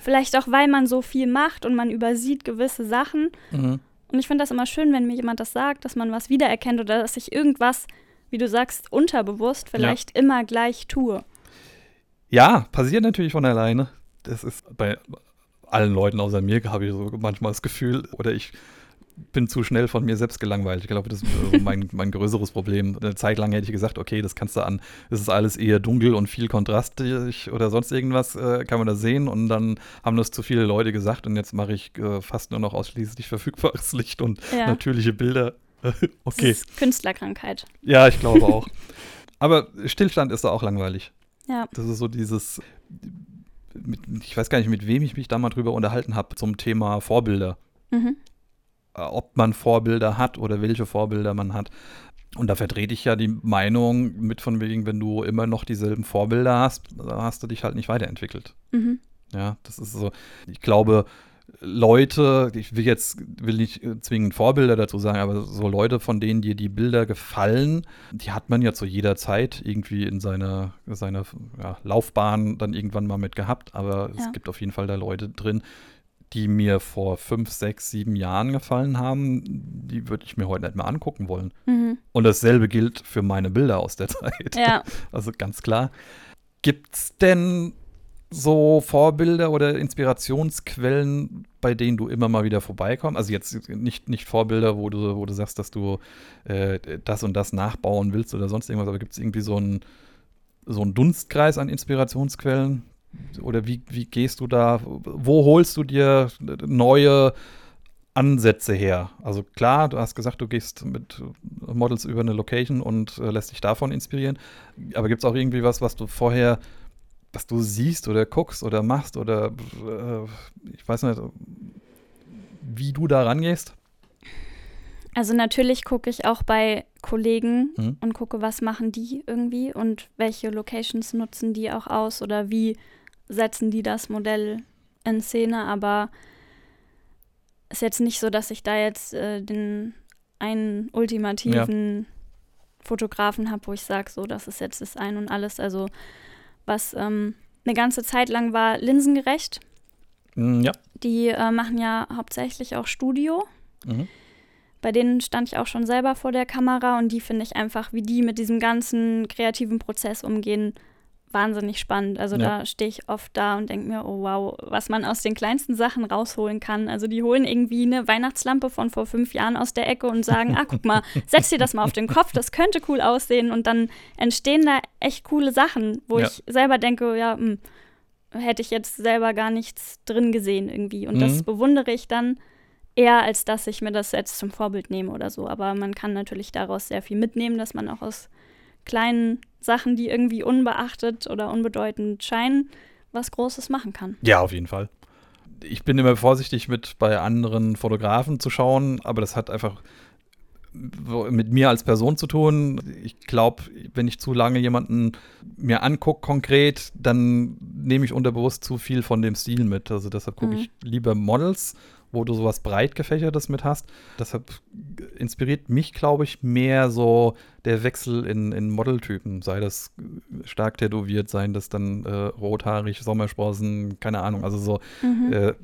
S2: Vielleicht auch, weil man so viel macht und man übersieht gewisse Sachen.
S1: Mhm.
S2: Und ich finde das immer schön, wenn mir jemand das sagt, dass man was wiedererkennt oder dass ich irgendwas, wie du sagst, unterbewusst vielleicht immer gleich tue.
S1: Ja, passiert natürlich von alleine. Das ist bei allen Leuten außer mir, habe ich so manchmal das Gefühl, oder ich bin zu schnell von mir selbst gelangweilt. Ich glaube, das ist mein, mein größeres Problem. Eine Zeit lang hätte ich gesagt, okay, das kannst du an, es ist alles eher dunkel und viel kontrastig oder sonst irgendwas, äh, kann man da sehen. Und dann haben das zu viele Leute gesagt und jetzt mache ich äh, fast nur noch ausschließlich verfügbares Licht und
S2: Ja.
S1: natürliche Bilder. okay,
S2: Das ist Künstlerkrankheit.
S1: ja, ich glaube auch. Aber Stillstand ist da auch langweilig.
S2: Ja.
S1: Das ist so dieses, mit, ich weiß gar nicht, mit wem ich mich da mal drüber unterhalten habe zum Thema Vorbilder.
S2: Mhm.
S1: Äh, Ob man Vorbilder hat oder welche Vorbilder man hat. Und da vertrete ich ja die Meinung mit von wegen, wenn du immer noch dieselben Vorbilder hast, hast du dich halt nicht weiterentwickelt.
S2: Mhm.
S1: Ja, das ist so. Ich glaube, Leute, ich will jetzt, will nicht zwingend Vorbilder dazu sagen, aber so Leute, von denen dir die Bilder gefallen, die hat man ja zu jeder Zeit irgendwie in seiner, seiner ja, Laufbahn dann irgendwann mal mit gehabt. Aber
S2: Ja.
S1: es gibt auf jeden Fall da Leute drin, die mir vor fünf, sechs, sieben Jahren gefallen haben, die würde ich mir heute nicht mehr angucken wollen.
S2: Mhm.
S1: Und dasselbe gilt für meine Bilder aus der Zeit.
S2: Ja.
S1: Also ganz klar. Gibt es denn so Vorbilder oder Inspirationsquellen, bei denen du immer mal wieder vorbeikommst? Also jetzt nicht, nicht Vorbilder, wo du, wo du sagst, dass du äh, das und das nachbauen willst oder sonst irgendwas, aber gibt es irgendwie so einen so Dunstkreis an Inspirationsquellen? Oder wie, wie gehst du da? Wo holst du dir neue Ansätze her? Also klar, du hast gesagt, du gehst mit Models über eine Location und äh, lässt dich davon inspirieren. Aber gibt es auch irgendwie was, was du vorher, was du siehst oder guckst oder machst oder äh, ich weiß nicht, wie du da rangehst?
S2: Also natürlich gucke ich auch bei Kollegen
S1: Mhm.
S2: und gucke, was machen die irgendwie und welche Locations nutzen die auch aus oder wie setzen die das Modell in Szene. Aber ist jetzt nicht so, dass ich da jetzt äh, den einen ultimativen Fotografen habe, wo ich sage, so, das ist jetzt das Ein und Alles. Also was ähm, eine ganze Zeit lang war linsengerecht.
S1: Mm, ja.
S2: Die äh, machen ja hauptsächlich auch Studio.
S1: Mhm.
S2: Bei denen stand ich auch schon selber vor der Kamera und die finde ich einfach, wie die mit diesem ganzen kreativen Prozess umgehen, wahnsinnig spannend. Also
S1: Ja.
S2: da stehe ich oft da und denke mir, oh wow, was man aus den kleinsten Sachen rausholen kann. Also die holen irgendwie eine Weihnachtslampe von vor fünf Jahren aus der Ecke und sagen, ah, guck mal, setz dir das mal auf den Kopf, das könnte cool aussehen. Und dann entstehen da echt coole Sachen, wo
S1: Ja.
S2: ich selber denke, ja, hm, hätte ich jetzt selber gar nichts drin gesehen irgendwie. Und das
S1: Mhm.
S2: bewundere ich dann eher, als dass ich mir das jetzt zum Vorbild nehme oder so. Aber man kann natürlich daraus sehr viel mitnehmen, dass man auch aus kleinen Sachen, die irgendwie unbeachtet oder unbedeutend scheinen, was Großes machen kann.
S1: Ja, auf jeden Fall. Ich bin immer vorsichtig mit bei anderen Fotografen zu schauen, aber das hat einfach mit mir als Person zu tun. Ich glaube, wenn ich zu lange jemanden mir angucke konkret, dann nehme ich unterbewusst zu viel von dem Stil mit. Also deshalb gucke mhm. ich lieber Models wo du sowas breit gefächertes mit hast. Deshalb inspiriert mich, glaube ich, mehr so der Wechsel in, in Modeltypen, sei das stark tätowiert, seien das dann äh, rothaarig, Sommersprossen, keine Ahnung. Also so, mhm. äh,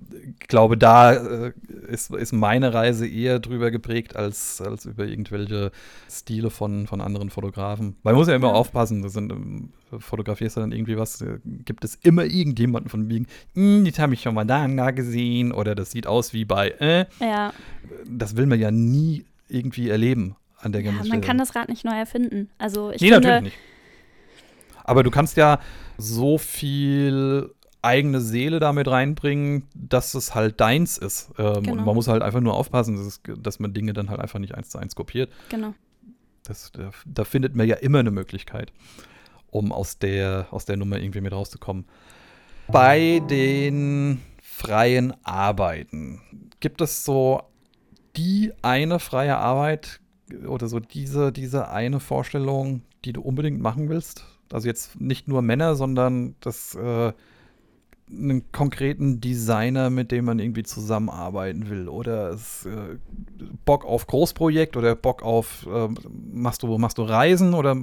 S1: glaube, da äh, ist, ist meine Reise eher drüber geprägt als, als über irgendwelche Stile von, von anderen Fotografen. Man muss ja immer ja. aufpassen, das sind, ähm, fotografierst du dann irgendwie was, äh, gibt es immer irgendjemanden von wegen, hm, das habe ich schon mal da, da gesehen oder das sieht aus wie bei, äh.
S2: Ja.
S1: Das will man ja nie irgendwie erleben an der ganzen ja,
S2: man
S1: Stelle.
S2: kann das Rad nicht neu erfinden. Also ich
S1: nee,
S2: finde,
S1: natürlich nicht. Aber du kannst ja so viel eigene Seele damit reinbringen, dass es halt deins ist. Ähm, genau. Und man muss halt einfach nur aufpassen, dass, es, dass, man Dinge dann halt einfach nicht eins zu eins kopiert.
S2: Genau.
S1: Das, da, da, findet man ja immer eine Möglichkeit, um aus der, aus der Nummer irgendwie mit rauszukommen. Bei den freien Arbeiten gibt es so die eine freie Arbeit, oder so diese, diese eine Vorstellung, die du unbedingt machen willst? Also jetzt nicht nur Männer, sondern das äh, einen konkreten Designer, mit dem man irgendwie zusammenarbeiten will. Oder es, äh, Bock auf Großprojekt oder Bock auf äh, machst du, machst du Reisen oder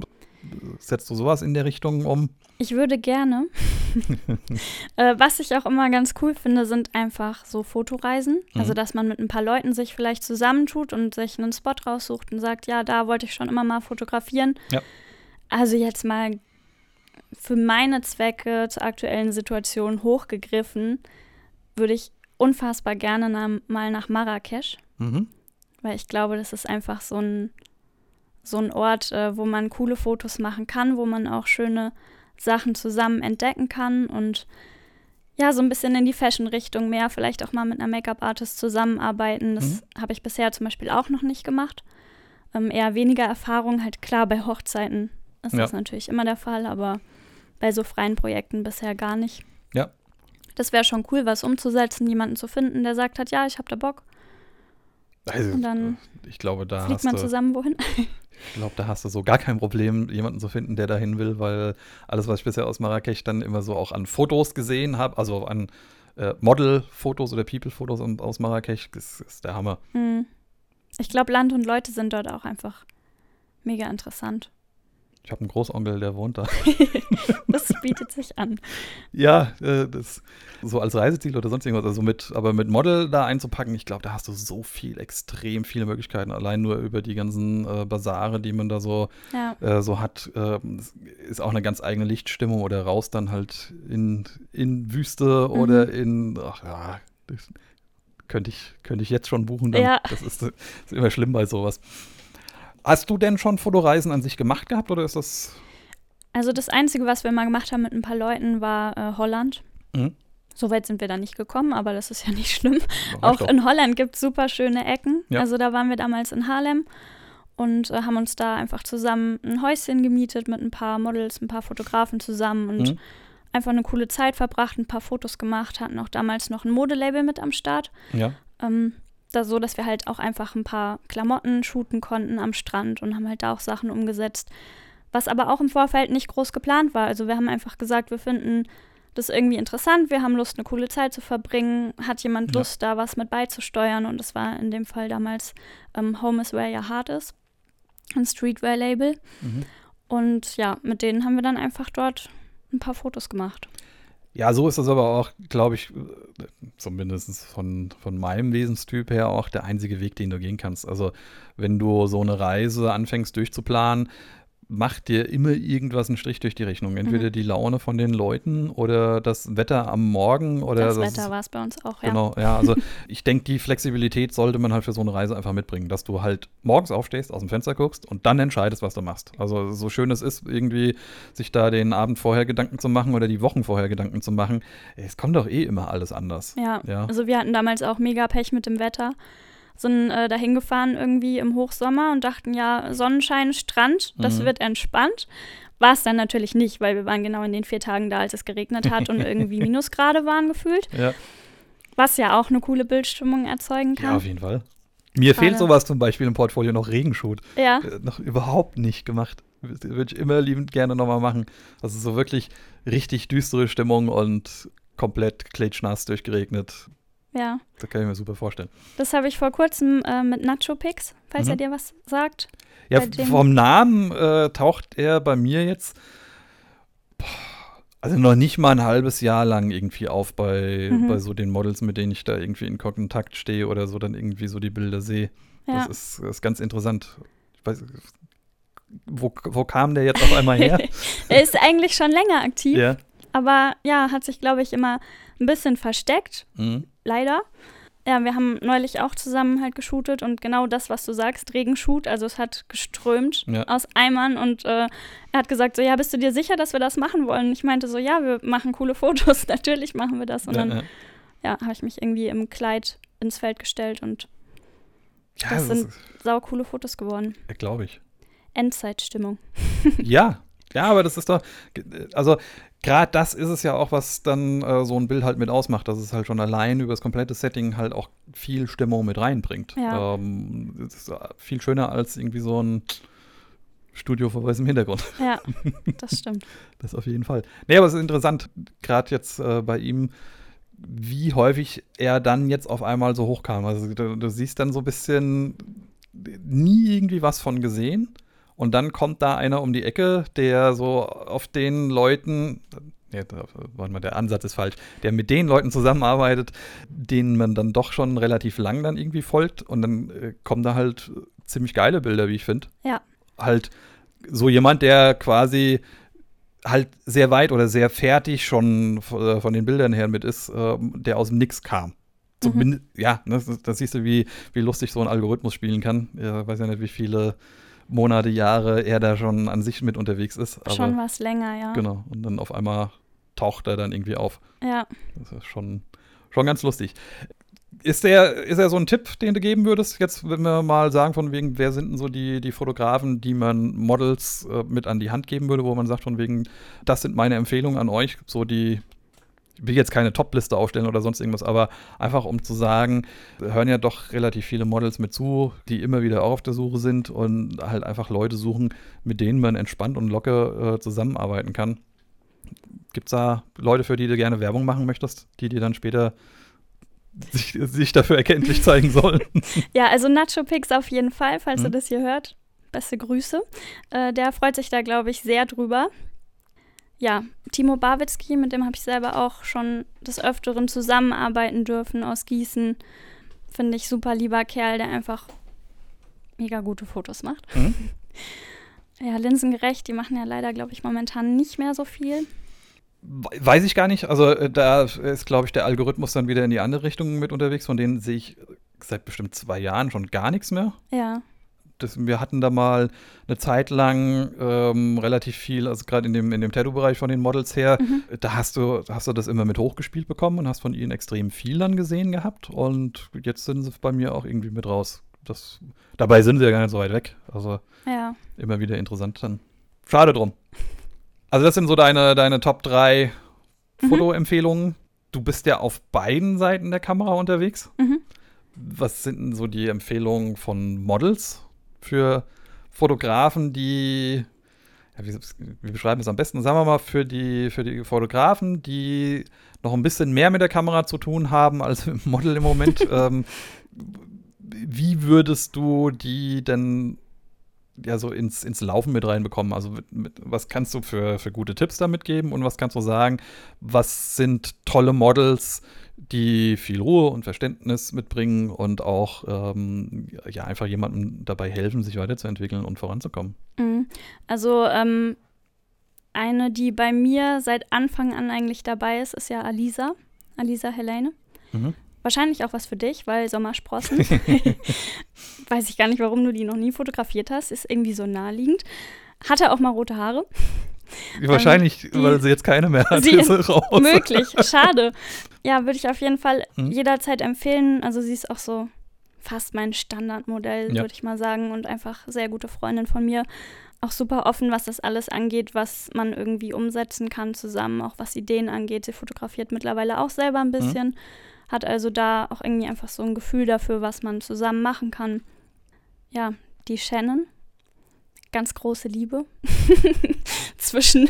S1: setzt du sowas in der Richtung um?
S2: Ich würde gerne. äh, was ich auch immer ganz cool finde, sind einfach so Fotoreisen. Mhm. Also, dass man mit ein paar Leuten sich vielleicht zusammentut und sich einen Spot raussucht und sagt, ja, da wollte ich schon immer mal fotografieren.
S1: Ja.
S2: Also jetzt mal für meine Zwecke zur aktuellen Situation hochgegriffen, würde ich unfassbar gerne na, mal nach Marrakesch.
S1: Mhm.
S2: Weil ich glaube, das ist einfach so ein, so ein Ort, äh, wo man coole Fotos machen kann, wo man auch schöne Sachen zusammen entdecken kann und ja, so ein bisschen in die Fashion-Richtung mehr, vielleicht auch mal mit einer Make-up-Artist zusammenarbeiten. Das mhm. habe ich bisher zum Beispiel auch noch nicht gemacht. Ähm, eher weniger Erfahrung, halt klar, bei Hochzeiten ist ja. das natürlich immer der Fall, aber bei so freien Projekten bisher gar nicht.
S1: Ja.
S2: Das wäre schon cool, was umzusetzen, jemanden zu finden, der sagt hat, ja, ich habe da Bock.
S1: Also, und dann ich glaube, da
S2: fliegt man zusammen wohin.
S1: Ich glaube, da hast du so gar kein Problem, jemanden zu finden, der dahin will, weil alles, was ich bisher aus Marrakesch dann immer so auch an Fotos gesehen habe, also an äh, Model-Fotos oder People-Fotos aus Marrakesch, das ist der Hammer.
S2: Hm. Ich glaube, Land und Leute sind dort auch einfach mega interessant.
S1: Ich habe einen Großonkel, der wohnt da.
S2: das bietet sich an.
S1: Ja, äh, das so als Reiseziel oder sonst irgendwas, also mit, aber mit Model da einzupacken, ich glaube, da hast du so viel, extrem viele Möglichkeiten. Allein nur über die ganzen äh, Basare, die man da so,
S2: ja.
S1: äh, so hat, äh, ist auch eine ganz eigene Lichtstimmung oder raus dann halt in, in Wüste mhm. oder in, ach ja, das könnte ich, könnte ich jetzt schon buchen. Dann.
S2: Ja.
S1: Das ist, das ist immer schlimm bei sowas. Hast du denn schon Fotoreisen an sich gemacht gehabt oder ist das?
S2: Also das Einzige, was wir mal gemacht haben mit ein paar Leuten, war äh, Holland.
S1: Mhm.
S2: So weit sind wir da nicht gekommen, aber das ist ja nicht schlimm. Auch doch. in Holland gibt es super schöne Ecken. Ja. Also da waren wir damals in Haarlem und äh, haben uns da einfach zusammen ein Häuschen gemietet mit ein paar Models, ein paar Fotografen zusammen und mhm. einfach eine coole Zeit verbracht, ein paar Fotos gemacht, hatten auch damals noch ein Modelabel mit am Start.
S1: Ja.
S2: Ähm, da so, dass wir halt auch einfach ein paar Klamotten shooten konnten am Strand und haben halt da auch Sachen umgesetzt. Was aber auch im Vorfeld nicht groß geplant war. Also wir haben einfach gesagt, wir finden das irgendwie interessant, wir haben Lust, eine coole Zeit zu verbringen. Hat jemand Lust, ja. da was mit beizusteuern? Und das war in dem Fall damals ähm, Home is Where Your Heart is, ein Streetwear-Label.
S1: Mhm.
S2: Und ja, mit denen haben wir dann einfach dort ein paar Fotos gemacht.
S1: Ja, so ist das aber auch, glaube ich, zumindest von, von meinem Wesenstyp her auch der einzige Weg, den du gehen kannst. Also wenn du so eine Reise anfängst durchzuplanen, macht dir immer irgendwas einen Strich durch die Rechnung. Entweder mhm. die Laune von den Leuten oder das Wetter am Morgen oder
S2: das, das Wetter war es bei uns auch,
S1: ja. Genau, ja. Also ich denke, die Flexibilität sollte man halt für so eine Reise einfach mitbringen, dass du halt morgens aufstehst, aus dem Fenster guckst und dann entscheidest, was du machst. Also so schön es ist, irgendwie sich da den Abend vorher Gedanken zu machen oder die Wochen vorher Gedanken zu machen, es kommt doch eh immer alles anders.
S2: Ja. ja. Also wir hatten damals auch mega Pech mit dem Wetter sind äh, dahin gefahren irgendwie im Hochsommer und dachten, ja, Sonnenschein, Strand, das
S1: Mhm.
S2: wird entspannt. War es dann natürlich nicht, weil wir waren genau in den vier Tagen da, als es geregnet hat und irgendwie Minusgrade waren gefühlt.
S1: Ja.
S2: Was ja auch eine coole Bildstimmung erzeugen
S1: ja,
S2: kann.
S1: auf jeden Fall. Mir fehlt
S2: Gerade-
S1: sowas zum Beispiel im Portfolio noch Regenshoot.
S2: Ja,
S1: Äh, noch überhaupt nicht gemacht. Würde ich immer liebend gerne nochmal machen. Also so wirklich richtig düstere Stimmung und komplett klitschnass durchgeregnet.
S2: Ja.
S1: Das kann ich mir super vorstellen.
S2: Das habe ich vor kurzem äh, mit Nacho Pix, falls
S1: Mhm.
S2: er dir was sagt.
S1: Ja, vom Namen äh, taucht er bei mir jetzt boah, also noch nicht mal ein halbes Jahr lang irgendwie auf bei,
S2: Mhm.
S1: bei so den Models, mit denen ich da irgendwie in Kontakt stehe oder so dann irgendwie so die Bilder sehe.
S2: Ja.
S1: Das ist, ist ganz interessant. Ich weiß, wo, wo kam der jetzt auf einmal her?
S2: er ist eigentlich schon länger aktiv,
S1: ja.
S2: aber ja, hat sich, glaube ich, immer ein bisschen versteckt.
S1: Mhm.
S2: Leider. Ja, wir haben neulich auch zusammen halt geshootet und genau das, was du sagst, Regenshoot, also es hat geströmt
S1: Ja.
S2: aus Eimern und äh, er hat gesagt so, ja, bist du dir sicher, dass wir das machen wollen? Und ich meinte so, ja, wir machen coole Fotos, natürlich machen wir das. Und
S1: Ja,
S2: dann,
S1: ja.
S2: ja, habe ich mich irgendwie im Kleid ins Feld gestellt und
S1: Ja,
S2: Das
S1: das
S2: sind- sau coole Fotos geworden.
S1: glaube ich.
S2: Endzeitstimmung.
S1: Ja, ja, aber das ist doch, also gerade das ist es ja auch, was dann äh, so ein Bild halt mit ausmacht, dass es halt schon allein über das komplette Setting halt auch viel Stimmung mit reinbringt.
S2: Ja.
S1: Ähm, das ist äh, viel schöner als irgendwie so ein Studio vor weißem Hintergrund.
S2: Ja, das stimmt.
S1: Das auf jeden Fall. Nee, aber es ist interessant, gerade jetzt äh, bei ihm, wie häufig er dann jetzt auf einmal so hochkam. Also du, du siehst dann so ein bisschen nie irgendwie was von gesehen. Und dann kommt da einer um die Ecke, der so auf den Leuten, ja, da- warte mal, der Ansatz ist falsch, der mit den Leuten zusammenarbeitet, denen man dann doch schon relativ lang dann irgendwie folgt. Und dann äh, kommen da halt ziemlich geile Bilder, wie ich finde.
S2: Ja.
S1: Halt so jemand, der quasi halt sehr weit oder sehr fertig schon äh, von den Bildern her mit ist, ähm, der aus dem Nix kam. Zumindest, ja, ne, das, das siehst du, wie, wie lustig so ein Algorithmus spielen kann. Ich weiß ja nicht, wie viele Monate, Jahre er da schon an sich mit unterwegs ist. Aber
S2: Schon was länger, ja.
S1: genau. Und dann auf einmal taucht er dann irgendwie auf.
S2: Ja.
S1: Das ist schon, schon ganz lustig. Ist der, ist er so ein Tipp, den du geben würdest? Jetzt, wenn wir mal sagen, von wegen, wer sind denn so die, die Fotografen, die man Models äh, mit an die Hand geben würde, wo man sagt, von wegen, das sind meine Empfehlungen an euch, so die, will jetzt keine Top-Liste aufstellen oder sonst irgendwas, aber einfach um zu sagen, hören ja doch relativ viele Models mit zu, die immer wieder auch auf der Suche sind und halt einfach Leute suchen, mit denen man entspannt und locker äh, zusammenarbeiten kann. Gibt es da Leute, für die du gerne Werbung machen möchtest, die dir dann später sich, sich dafür erkenntlich zeigen sollen?
S2: Ja, also Nacho Pix auf jeden Fall, falls
S1: Mhm.
S2: ihr das hier hört. Beste Grüße. Äh, der freut sich da, glaube ich, sehr drüber. Ja, Timo Bawitzki, mit dem habe ich selber auch schon des Öfteren zusammenarbeiten dürfen aus Gießen. Finde ich super lieber Kerl, der einfach mega gute Fotos macht.
S1: Mhm.
S2: Ja, linsengerecht, die machen ja leider, glaube ich, momentan nicht mehr so viel.
S1: We- Weiß ich gar nicht. Also äh, da ist, glaube ich, der Algorithmus dann wieder in die andere Richtung mit unterwegs. Von denen sehe ich seit bestimmt zwei Jahren schon gar nichts mehr.
S2: Ja,
S1: Das, wir hatten da mal eine Zeit lang ähm, relativ viel, also gerade in dem, in dem Tattoo-Bereich von den Models her,
S2: Mhm.
S1: da hast du, hast du das immer mit hochgespielt bekommen und hast von ihnen extrem viel dann gesehen gehabt. Und jetzt sind sie bei mir auch irgendwie mit raus. Das, dabei sind sie ja gar nicht so weit weg. Also
S2: ja.
S1: immer wieder interessant dann. Schade drum. Also das sind so deine, deine Top 3
S2: Mhm.
S1: Fotoempfehlungen. Du bist ja auf beiden Seiten der Kamera unterwegs.
S2: Mhm.
S1: Was sind denn so die Empfehlungen von Models für Fotografen, die, ja, wie, wie beschreiben wir es am besten? Sagen wir mal, für die, für die Fotografen, die noch ein bisschen mehr mit der Kamera zu tun haben als dem Model im Moment. ähm, wie würdest du die denn ja so ins, ins Laufen mit reinbekommen? Also mit, was kannst du für, für gute Tipps damit geben und was kannst du sagen, was sind tolle Models, die viel Ruhe und Verständnis mitbringen und auch ähm, ja einfach jemandem dabei helfen, sich weiterzuentwickeln und voranzukommen?
S2: Mhm. Also ähm, eine, die bei mir seit Anfang an eigentlich dabei ist, ist ja Alisa. Alisa Helene.
S1: Mhm.
S2: Wahrscheinlich auch was für dich, weil Sommersprossen. Weiß ich gar nicht, warum du die noch nie fotografiert hast. Ist irgendwie so naheliegend. Hatte auch mal rote Haare.
S1: Wahrscheinlich,
S2: Ähm, die-
S1: weil sie jetzt keine mehr hat,
S2: Sie-
S1: ist raus.
S2: Möglich. Schade. Ja, würde ich auf jeden Fall
S1: Mhm.
S2: jederzeit empfehlen. Also sie ist auch so fast mein Standardmodell,
S1: Ja.
S2: würde ich mal sagen. Und einfach sehr gute Freundin von mir. Auch super offen, was das alles angeht, was man irgendwie umsetzen kann zusammen, auch was Ideen angeht. Sie fotografiert mittlerweile auch selber ein bisschen, hat also da auch irgendwie einfach so ein Gefühl dafür, was man zusammen machen kann. Ja, die Shannon, ganz große Liebe zwischen,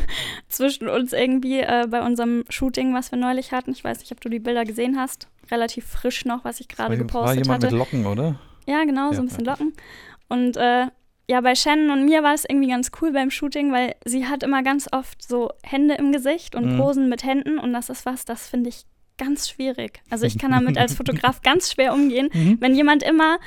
S2: zwischen uns irgendwie äh, bei unserem Shooting, was wir neulich hatten. Ich weiß nicht, ob du die Bilder gesehen hast. Relativ frisch noch, was ich gerade
S1: war, war
S2: gepostet
S1: jemand
S2: hatte.
S1: mit Locken, oder?
S2: Ja, genau, so
S1: Ja,
S2: ein bisschen
S1: ja.
S2: Locken. Und äh, ja, bei Shannon und mir war es irgendwie ganz cool beim Shooting, weil sie hat immer ganz oft so Hände im Gesicht und
S1: Mhm.
S2: Posen mit Händen und das ist was, das finde ich ganz schwierig. Also ich kann damit als Fotograf ganz schwer umgehen,
S1: Mhm.
S2: wenn jemand immer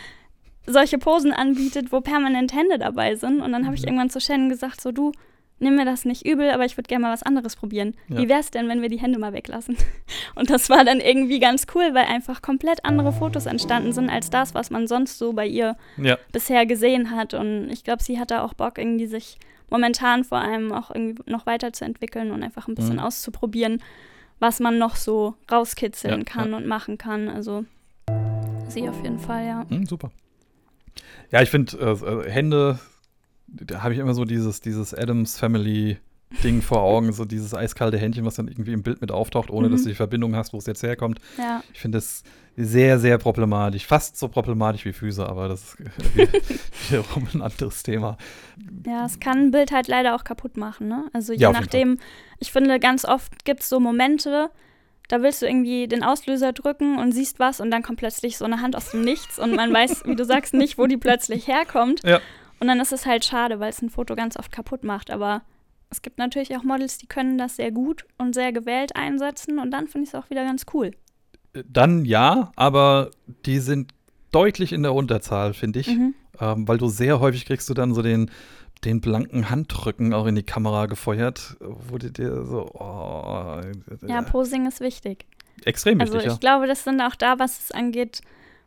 S2: solche Posen anbietet, wo permanent Hände dabei sind. Und dann habe ich
S1: Ja.
S2: irgendwann zu Shannon gesagt, so du, nimm mir das nicht übel, aber ich würde gerne mal was anderes probieren.
S1: Ja.
S2: Wie wäre es denn, wenn wir die Hände mal weglassen? Und das war dann irgendwie ganz cool, weil einfach komplett andere Fotos entstanden sind als das, was man sonst so bei ihr
S1: Ja.
S2: bisher gesehen hat. Und ich glaube, sie hat da auch Bock, irgendwie sich momentan vor allem auch irgendwie noch weiterzuentwickeln und einfach ein bisschen
S1: Mhm.
S2: auszuprobieren, was man noch so rauskitzeln
S1: Ja,
S2: kann und machen kann. Also sie auf jeden Fall, ja.
S1: Hm, super. Ja, ich finde, äh, äh, Hände, da habe ich immer so dieses, dieses Adams Family Ding vor Augen, so dieses eiskalte Händchen, was dann irgendwie im Bild mit auftaucht, ohne
S2: Mhm.
S1: dass du die Verbindung hast, wo es jetzt herkommt.
S2: Ja,
S1: Ich finde das sehr, sehr problematisch. Fast so problematisch wie Füße, aber das ist wieder- wiederum ein anderes Thema.
S2: ja, es kann ein Bild halt leider auch kaputt machen, ne? Also je
S1: Ja,
S2: nachdem, ich finde, ganz oft gibt es so Momente, da willst du irgendwie den Auslöser drücken und siehst was und dann kommt plötzlich so eine Hand aus dem Nichts und man weiß, wie du sagst, nicht, wo die plötzlich herkommt.
S1: Ja.
S2: Und dann ist es halt schade, weil es ein Foto ganz oft kaputt macht. Aber es gibt natürlich auch Models, die können das sehr gut und sehr gewählt einsetzen und dann finde ich es auch wieder ganz cool.
S1: Dann ja, aber die sind deutlich in der Unterzahl, finde ich.
S2: Mhm.
S1: Ähm, weil du sehr häufig kriegst du dann so den, den blanken Handrücken auch in die Kamera gefeuert, du dir so, oh,
S2: Ja, Posing ist wichtig.
S1: extrem
S2: Also
S1: wichtig,
S2: ich glaube, das sind auch da, was es angeht,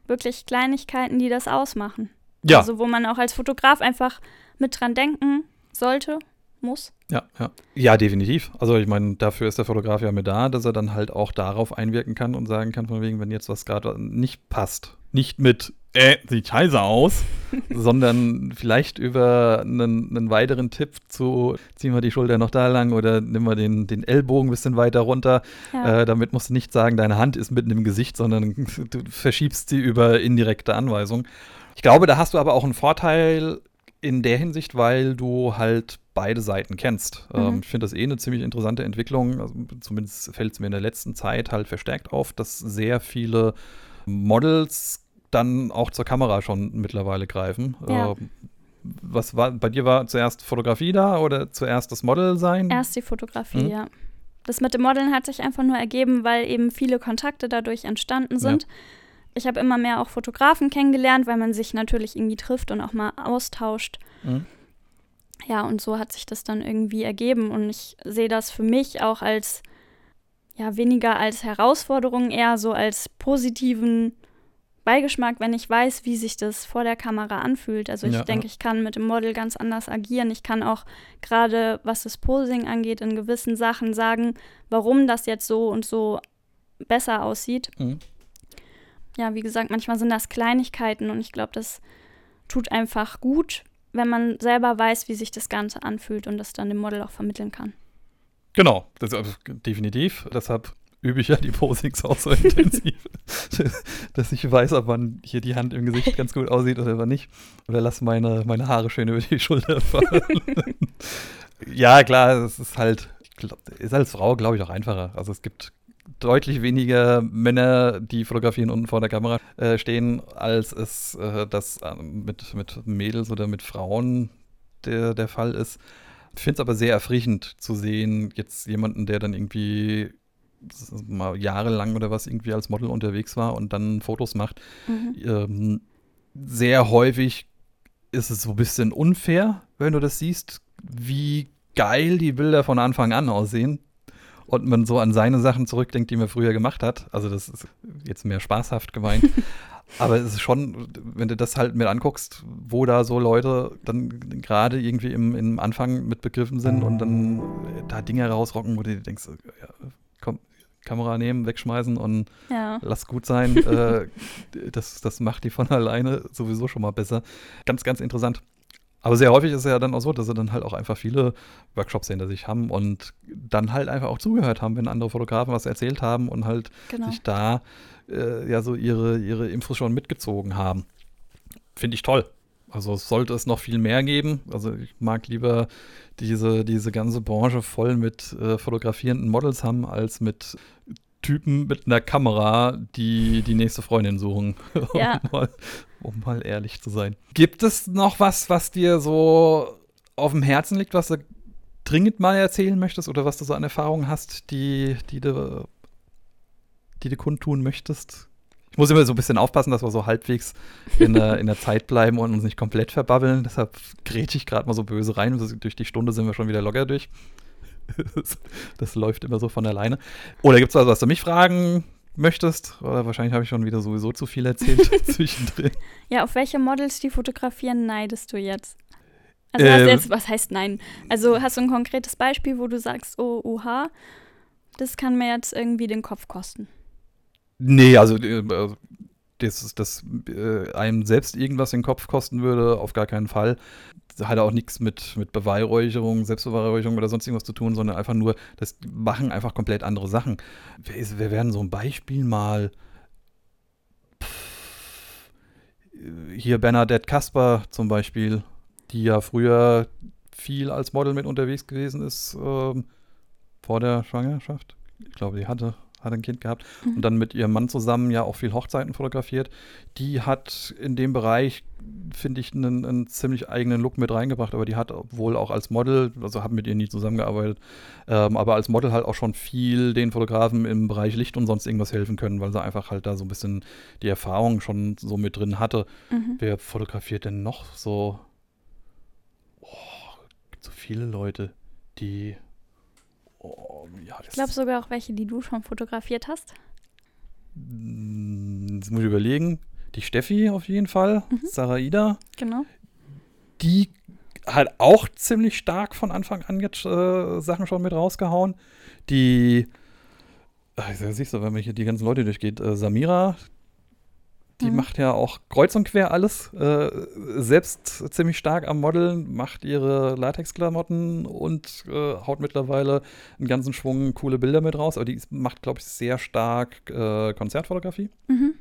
S2: wirklich Kleinigkeiten, die das ausmachen.
S1: ja.
S2: Also wo man auch als Fotograf einfach mit dran denken sollte, muss.
S1: Ja, ja. Ja, definitiv. Also ich meine, dafür ist der Fotograf ja mit da, dass er dann halt auch darauf einwirken kann und sagen kann, von wegen, wenn jetzt was gerade nicht passt. Nicht mit, äh, sieht scheiße aus, sondern vielleicht über einen, einen weiteren Tipp zu, ziehen wir die Schulter noch da lang oder nimm wir den, den Ellbogen ein bisschen weiter runter.
S2: Ja.
S1: Äh, damit musst du nicht sagen, deine Hand ist mitten im Gesicht, sondern du verschiebst sie über indirekte Anweisung. Ich glaube, da hast du aber auch einen Vorteil in der Hinsicht, weil du halt beide Seiten kennst.
S2: Mhm.
S1: Ähm, ich finde das eh eine ziemlich interessante Entwicklung. Also, zumindest fällt es mir in der letzten Zeit halt verstärkt auf, dass sehr viele Models dann auch zur Kamera schon mittlerweile greifen.
S2: Ja.
S1: Ähm, was war, bei dir war zuerst Fotografie da oder zuerst das Model sein?
S2: Erst die Fotografie,
S1: Mhm.
S2: ja. Das mit dem Modeln hat sich einfach nur ergeben, weil eben viele Kontakte dadurch entstanden sind. Ich habe immer mehr auch Fotografen kennengelernt, weil man sich natürlich irgendwie trifft und auch mal austauscht.
S1: Mhm.
S2: Ja, und so hat sich das dann irgendwie ergeben. Und ich sehe das für mich auch als, ja, weniger als Herausforderung, eher so als positiven Beigeschmack, wenn ich weiß, wie sich das vor der Kamera anfühlt. Also ich
S1: Ja,
S2: denke, ich kann mit dem Model ganz anders agieren. Ich kann auch gerade, was das Posing angeht, in gewissen Sachen sagen, warum das jetzt so und so besser aussieht.
S1: Mhm.
S2: Ja, wie gesagt, manchmal sind das Kleinigkeiten und ich glaube, das tut einfach gut, wenn man selber weiß, wie sich das Ganze anfühlt und das dann dem Model auch vermitteln kann.
S1: Genau, das, äh, definitiv. Deshalb übe ich ja die Posings auch so intensiv, dass ich weiß, ob man hier die Hand im Gesicht ganz gut aussieht oder aber nicht. Oder lass meine, meine Haare schön über die Schulter fallen. ja, klar, es ist halt, glaub, ist als Frau, glaube ich, auch einfacher. Also es gibt deutlich weniger Männer, die fotografieren unten vor der Kamera äh, stehen, als es äh, das äh, mit, mit Mädels oder mit Frauen der, der Fall ist. Ich finde es aber sehr erfrischend zu sehen, jetzt jemanden, der dann irgendwie mal jahrelang oder was irgendwie als Model unterwegs war und dann Fotos macht.
S2: Mhm.
S1: Ähm, sehr häufig ist es so ein bisschen unfair, wenn du das siehst, wie geil die Bilder von Anfang an aussehen und man so an seine Sachen zurückdenkt, die man früher gemacht hat. Also das ist jetzt mehr spaßhaft gemeint. Aber es ist schon, wenn du das halt mit anguckst, wo da so Leute dann gerade irgendwie im, im Anfang mit begriffen sind und dann da Dinge rausrocken, wo du dir denkst, ja, komm, Kamera nehmen, wegschmeißen und
S2: Ja.
S1: lass gut sein. äh, das, das macht die von alleine sowieso schon mal besser. Ganz, ganz interessant. Aber sehr häufig ist es ja dann auch so, dass sie dann halt auch einfach viele Workshops hinter sich haben und dann halt einfach auch zugehört haben, wenn andere Fotografen was erzählt haben und halt
S2: Genau.
S1: sich da äh, ja so ihre, ihre Infos schon mitgezogen haben. Finde ich toll. Also sollte es noch viel mehr geben. Also ich mag lieber diese, diese ganze Branche voll mit äh, fotografierenden Models haben, als mit Typen mit einer Kamera, die die nächste Freundin suchen.
S2: Ja.
S1: um, mal, um mal ehrlich zu sein. Gibt es noch was, was dir so auf dem Herzen liegt, was du dringend mal erzählen möchtest oder was du so an Erfahrungen hast, die, die du die du kundtun möchtest? Ich muss immer so ein bisschen aufpassen, dass wir so halbwegs in der, in der Zeit bleiben und uns nicht komplett verbabbeln. Deshalb grätsche ich gerade mal so böse rein. Durch die Stunde sind wir schon wieder locker durch. Das, das läuft immer so von alleine. Oder gibt es was, was du mich fragen möchtest? Oder wahrscheinlich habe ich schon wieder sowieso zu viel erzählt zwischendrin.
S2: Ja, auf welche Models, die fotografieren, neidest du jetzt? Also
S1: Ähm.
S2: jetzt, was heißt nein? Also hast du ein konkretes Beispiel, wo du sagst, oh, oha, das kann mir jetzt irgendwie den Kopf kosten.
S1: Nee, also äh, also, das, das äh, einem selbst irgendwas den Kopf kosten würde, auf gar keinen Fall. Hat auch nichts mit, mit Beweihräucherung, Selbstbeweihräucherung oder sonst irgendwas zu tun, sondern einfach nur, das machen einfach komplett andere Sachen. Wer, ist, wer werden so ein Beispiel mal? Hier Bernadette Kasper zum Beispiel, die ja früher viel als Model mit unterwegs gewesen ist, ähm, vor der Schwangerschaft. Ich glaube, die hatte, hatte ein Kind gehabt
S2: Mhm.
S1: und dann mit ihrem Mann zusammen ja auch viel Hochzeiten fotografiert. Die hat in dem Bereich, finde ich, einen, einen ziemlich eigenen Look mit reingebracht, aber die hat wohl auch als Model, also habe mit ihr nie zusammengearbeitet, ähm, aber als Model halt auch schon viel den Fotografen im Bereich Licht und sonst irgendwas helfen können, weil sie einfach halt da so ein bisschen die Erfahrung schon so mit drin hatte.
S2: Mhm.
S1: Wer fotografiert denn noch so? Oh, gibt so viele Leute, die. Oh, ja, das
S2: Ich glaube sogar auch welche, die du schon fotografiert hast.
S1: Jetzt muss ich überlegen. Die Steffi auf jeden Fall,
S2: Mhm.
S1: Sarah Ida,
S2: Genau.
S1: die hat auch ziemlich stark von Anfang an jetzt äh, Sachen schon mit rausgehauen. Die, ach, siehst du, wenn man hier die ganzen Leute durchgeht, äh, Samira, die
S2: Mhm.
S1: macht ja auch kreuz und quer alles, äh, selbst ziemlich stark am Modeln, macht ihre Latexklamotten und äh, haut mittlerweile einen ganzen Schwung coole Bilder mit raus. Aber die macht, glaube ich, sehr stark äh, Konzertfotografie.
S2: Mhm.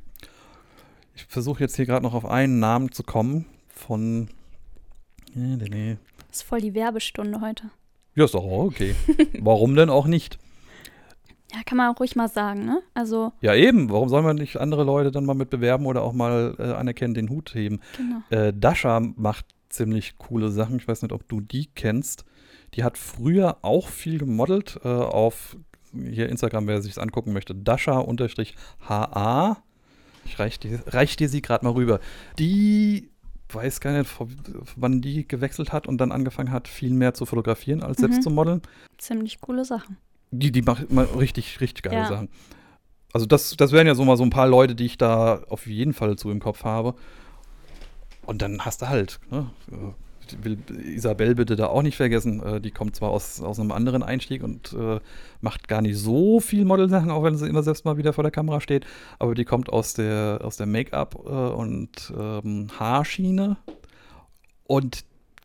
S1: Ich versuche jetzt hier gerade noch auf einen Namen zu kommen von. Nee, nee, nee.
S2: Das ist voll die Werbestunde heute.
S1: Ja, ist doch okay. Warum denn auch nicht?
S2: Ja, kann man auch ruhig mal sagen, ne? Also,
S1: Ja, eben. Warum soll man nicht andere Leute dann mal mit bewerben oder auch mal äh, anerkennen, den Hut heben?
S2: genau.
S1: Äh, Dasha macht ziemlich coole Sachen. Ich weiß nicht, ob du die kennst. Die hat früher auch viel gemodelt äh, auf hier Instagram, wer sich angucken möchte. Dasha-HA. Ich reich dir, reich dir sie gerade mal rüber. Die weiß gar nicht, wann die gewechselt hat und dann angefangen hat, viel mehr zu fotografieren als selbst
S2: Mhm.
S1: zu modeln.
S2: Ziemlich coole Sachen.
S1: Die, die macht immer richtig, richtig geile
S2: Ja.
S1: Sachen. Also das, das wären ja so mal so ein paar Leute, die ich da auf jeden Fall zu im Kopf habe. Und dann hast du halt, ne? äh, will Isabel bitte da auch nicht vergessen. Äh, die kommt zwar aus, aus einem anderen Einstieg und äh, macht gar nicht so viel Modelsachen, auch wenn sie immer selbst mal wieder vor der Kamera steht. Aber die kommt aus der, aus der Make-up- äh, und ähm, Haarschiene. Und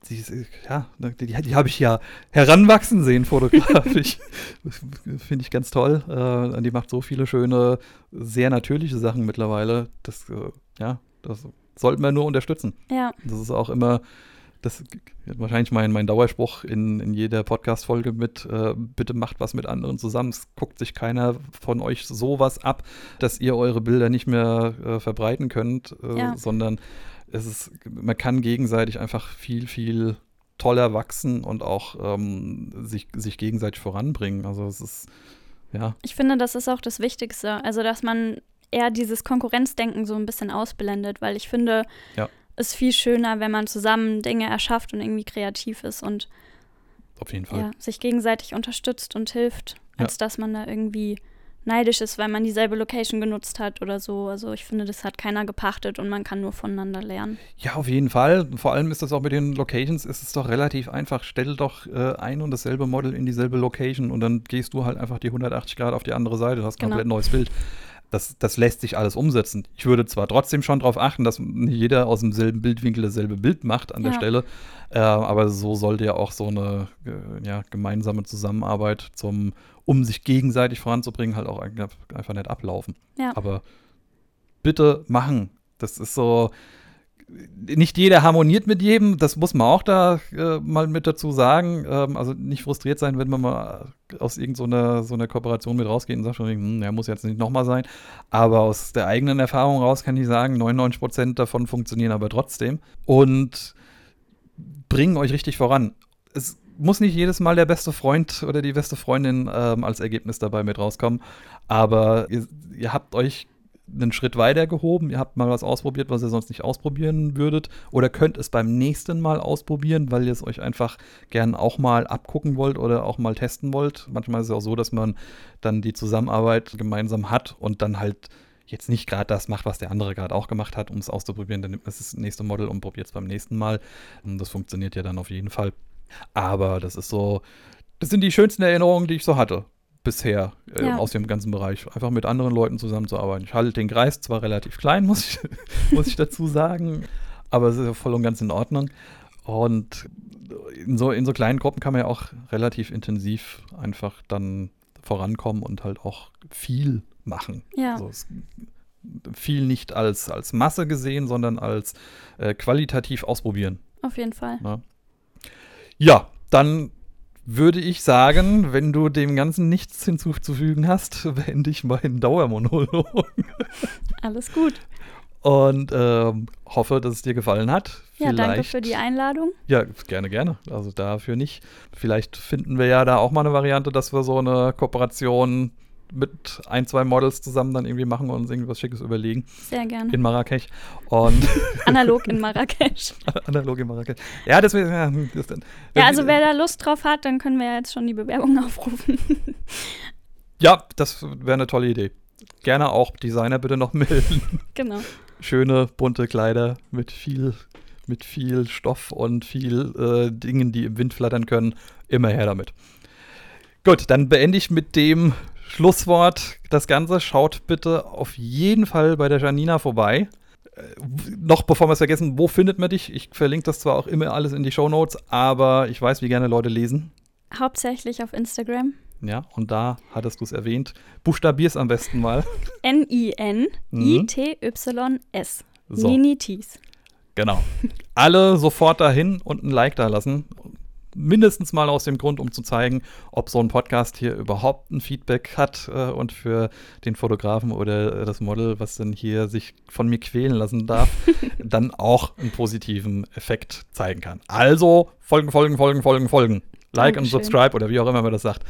S1: die, ja, die, die habe ich ja heranwachsen sehen fotografisch. Finde ich ganz toll. Äh, die macht so viele schöne, sehr natürliche Sachen mittlerweile. Das, äh, ja, das sollten wir nur unterstützen.
S2: Ja,
S1: Das ist auch immer, das ist wahrscheinlich mein, mein Dauerspruch in, in jeder Podcast-Folge mit, äh, bitte macht was mit anderen zusammen. Es guckt sich keiner von euch sowas ab, dass ihr eure Bilder nicht mehr äh, verbreiten könnt, äh,
S2: Ja.
S1: sondern es ist, man kann gegenseitig einfach viel, viel toller wachsen und auch ähm, sich, sich gegenseitig voranbringen. Also es ist, ja,
S2: ich finde, das ist auch das Wichtigste. Also, dass man eher dieses Konkurrenzdenken so ein bisschen ausblendet, weil ich finde,
S1: Ja.
S2: es ist viel schöner, wenn man zusammen Dinge erschafft und irgendwie kreativ ist und
S1: auf jeden Fall.
S2: ja, sich gegenseitig unterstützt und hilft,
S1: Ja.
S2: als dass man da irgendwie neidisch ist, weil man dieselbe Location genutzt hat oder so. Also ich finde, das hat keiner gepachtet und man kann nur voneinander lernen.
S1: Ja, auf jeden Fall. Vor allem ist das auch mit den Locations, ist es doch relativ einfach. Stell doch äh, ein und dasselbe Model in dieselbe Location und dann gehst du halt einfach die 180 Grad auf die andere Seite, du hast ein komplett genau. neues Bild. Das, das lässt sich alles umsetzen. Ich würde zwar trotzdem schon darauf achten, dass nicht jeder aus demselben Bildwinkel dasselbe Bild macht an ja. der Stelle, äh, aber so sollte ja auch so eine äh, ja, gemeinsame Zusammenarbeit zum um sich gegenseitig voranzubringen, halt auch einfach nicht ablaufen. Ja. Aber bitte machen. Das ist so, nicht jeder harmoniert mit jedem, das muss man auch da äh, mal mit dazu sagen. Ähm, also nicht frustriert sein, wenn man mal aus irgendeiner so, so einer Kooperation mit rausgeht und sagt, hm, der muss jetzt nicht nochmal sein. Aber aus der eigenen Erfahrung raus kann ich sagen, 99 Prozent davon funktionieren aber trotzdem und bringen euch richtig voran. Es muss nicht jedes Mal der beste Freund oder die beste Freundin ähm, als Ergebnis dabei mit rauskommen, aber ihr, ihr habt euch einen Schritt weiter gehoben, ihr habt mal was ausprobiert, was ihr sonst nicht ausprobieren würdet oder könnt es beim nächsten Mal ausprobieren, weil ihr es euch einfach gern auch mal abgucken wollt oder auch mal testen wollt. Manchmal ist es auch so, dass man dann die Zusammenarbeit gemeinsam hat und dann halt jetzt nicht gerade das macht, was der andere gerade auch gemacht hat, um es auszuprobieren, dann nimmt man das nächste Model und probiert es beim nächsten Mal. Und das funktioniert ja dann auf jeden Fall. Aber das ist so, das sind die schönsten Erinnerungen, die ich so hatte bisher äh, ja. aus dem ganzen Bereich. Einfach mit anderen Leuten zusammenzuarbeiten. Ich halte den Kreis zwar relativ klein, muss ich, muss ich dazu sagen, aber es ist ja voll und ganz in Ordnung. Und in so, in so kleinen Gruppen kann man ja auch relativ intensiv einfach dann vorankommen und halt auch viel machen. Ja. Also viel nicht als, als Masse gesehen, sondern als äh, qualitativ ausprobieren.
S2: Auf jeden Fall.
S1: Ja. Ja, dann würde ich sagen, wenn du dem Ganzen nichts hinzuzufügen hast, beende ich meinen Dauermonolog.
S2: Alles gut.
S1: Und ähm, hoffe, dass es dir gefallen hat.
S2: Ja, Vielleicht, danke für die Einladung.
S1: Ja, gerne, gerne. Also dafür nicht. Vielleicht finden wir ja da auch mal eine Variante, dass wir so eine Kooperation mit ein, zwei Models zusammen dann irgendwie machen und uns irgendwas Schickes überlegen.
S2: Sehr gerne.
S1: In Marrakesch. Und
S2: Analog in Marrakesch.
S1: Analog in Marrakesch. Ja, deswegen. Ja,
S2: das dann, ja, also wer da Lust drauf hat, dann können wir ja jetzt schon die Bewerbung aufrufen.
S1: ja, das wäre eine tolle Idee. Gerne auch Designer bitte noch melden.
S2: Genau.
S1: Schöne, bunte Kleider mit viel, mit viel Stoff und viel äh, Dingen, die im Wind flattern können. Immer her damit. Gut, dann beende ich mit dem Schlusswort, das Ganze. Schaut bitte auf jeden Fall bei der Janina vorbei. Äh, noch bevor wir es vergessen, wo findet man dich? Ich verlinke das zwar auch immer alles in die Show Notes, aber ich weiß, wie gerne Leute lesen.
S2: Hauptsächlich auf Instagram.
S1: Ja, und da hattest du es erwähnt. Buchstabier es am besten mal.
S2: N-I-N-I-T-Y-S. So. Ninitis.
S1: Genau. Alle sofort dahin und ein Like da lassen mindestens mal aus dem Grund, um zu zeigen, ob so ein Podcast hier überhaupt ein Feedback hat äh, und für den Fotografen oder äh, das Model, was dann hier sich von mir quälen lassen darf, dann auch einen positiven Effekt zeigen kann. Also folgen, folgen, folgen, folgen, folgen. Like Dankeschön. und subscribe oder wie auch immer man das sagt.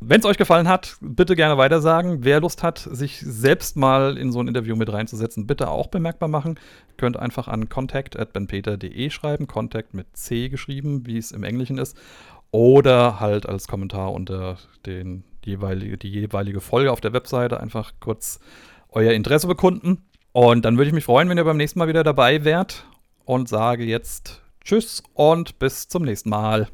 S1: Wenn es euch gefallen hat, bitte gerne weitersagen. Wer Lust hat, sich selbst mal in so ein Interview mit reinzusetzen, bitte auch bemerkbar machen. Ihr könnt einfach an contact.benpeter.de schreiben, Contact mit C geschrieben, wie es im Englischen ist. Oder halt als Kommentar unter den jeweilige, die jeweilige Folge auf der Webseite einfach kurz euer Interesse bekunden. Und dann würde ich mich freuen, wenn ihr beim nächsten Mal wieder dabei wärt und sage jetzt Tschüss und bis zum nächsten Mal.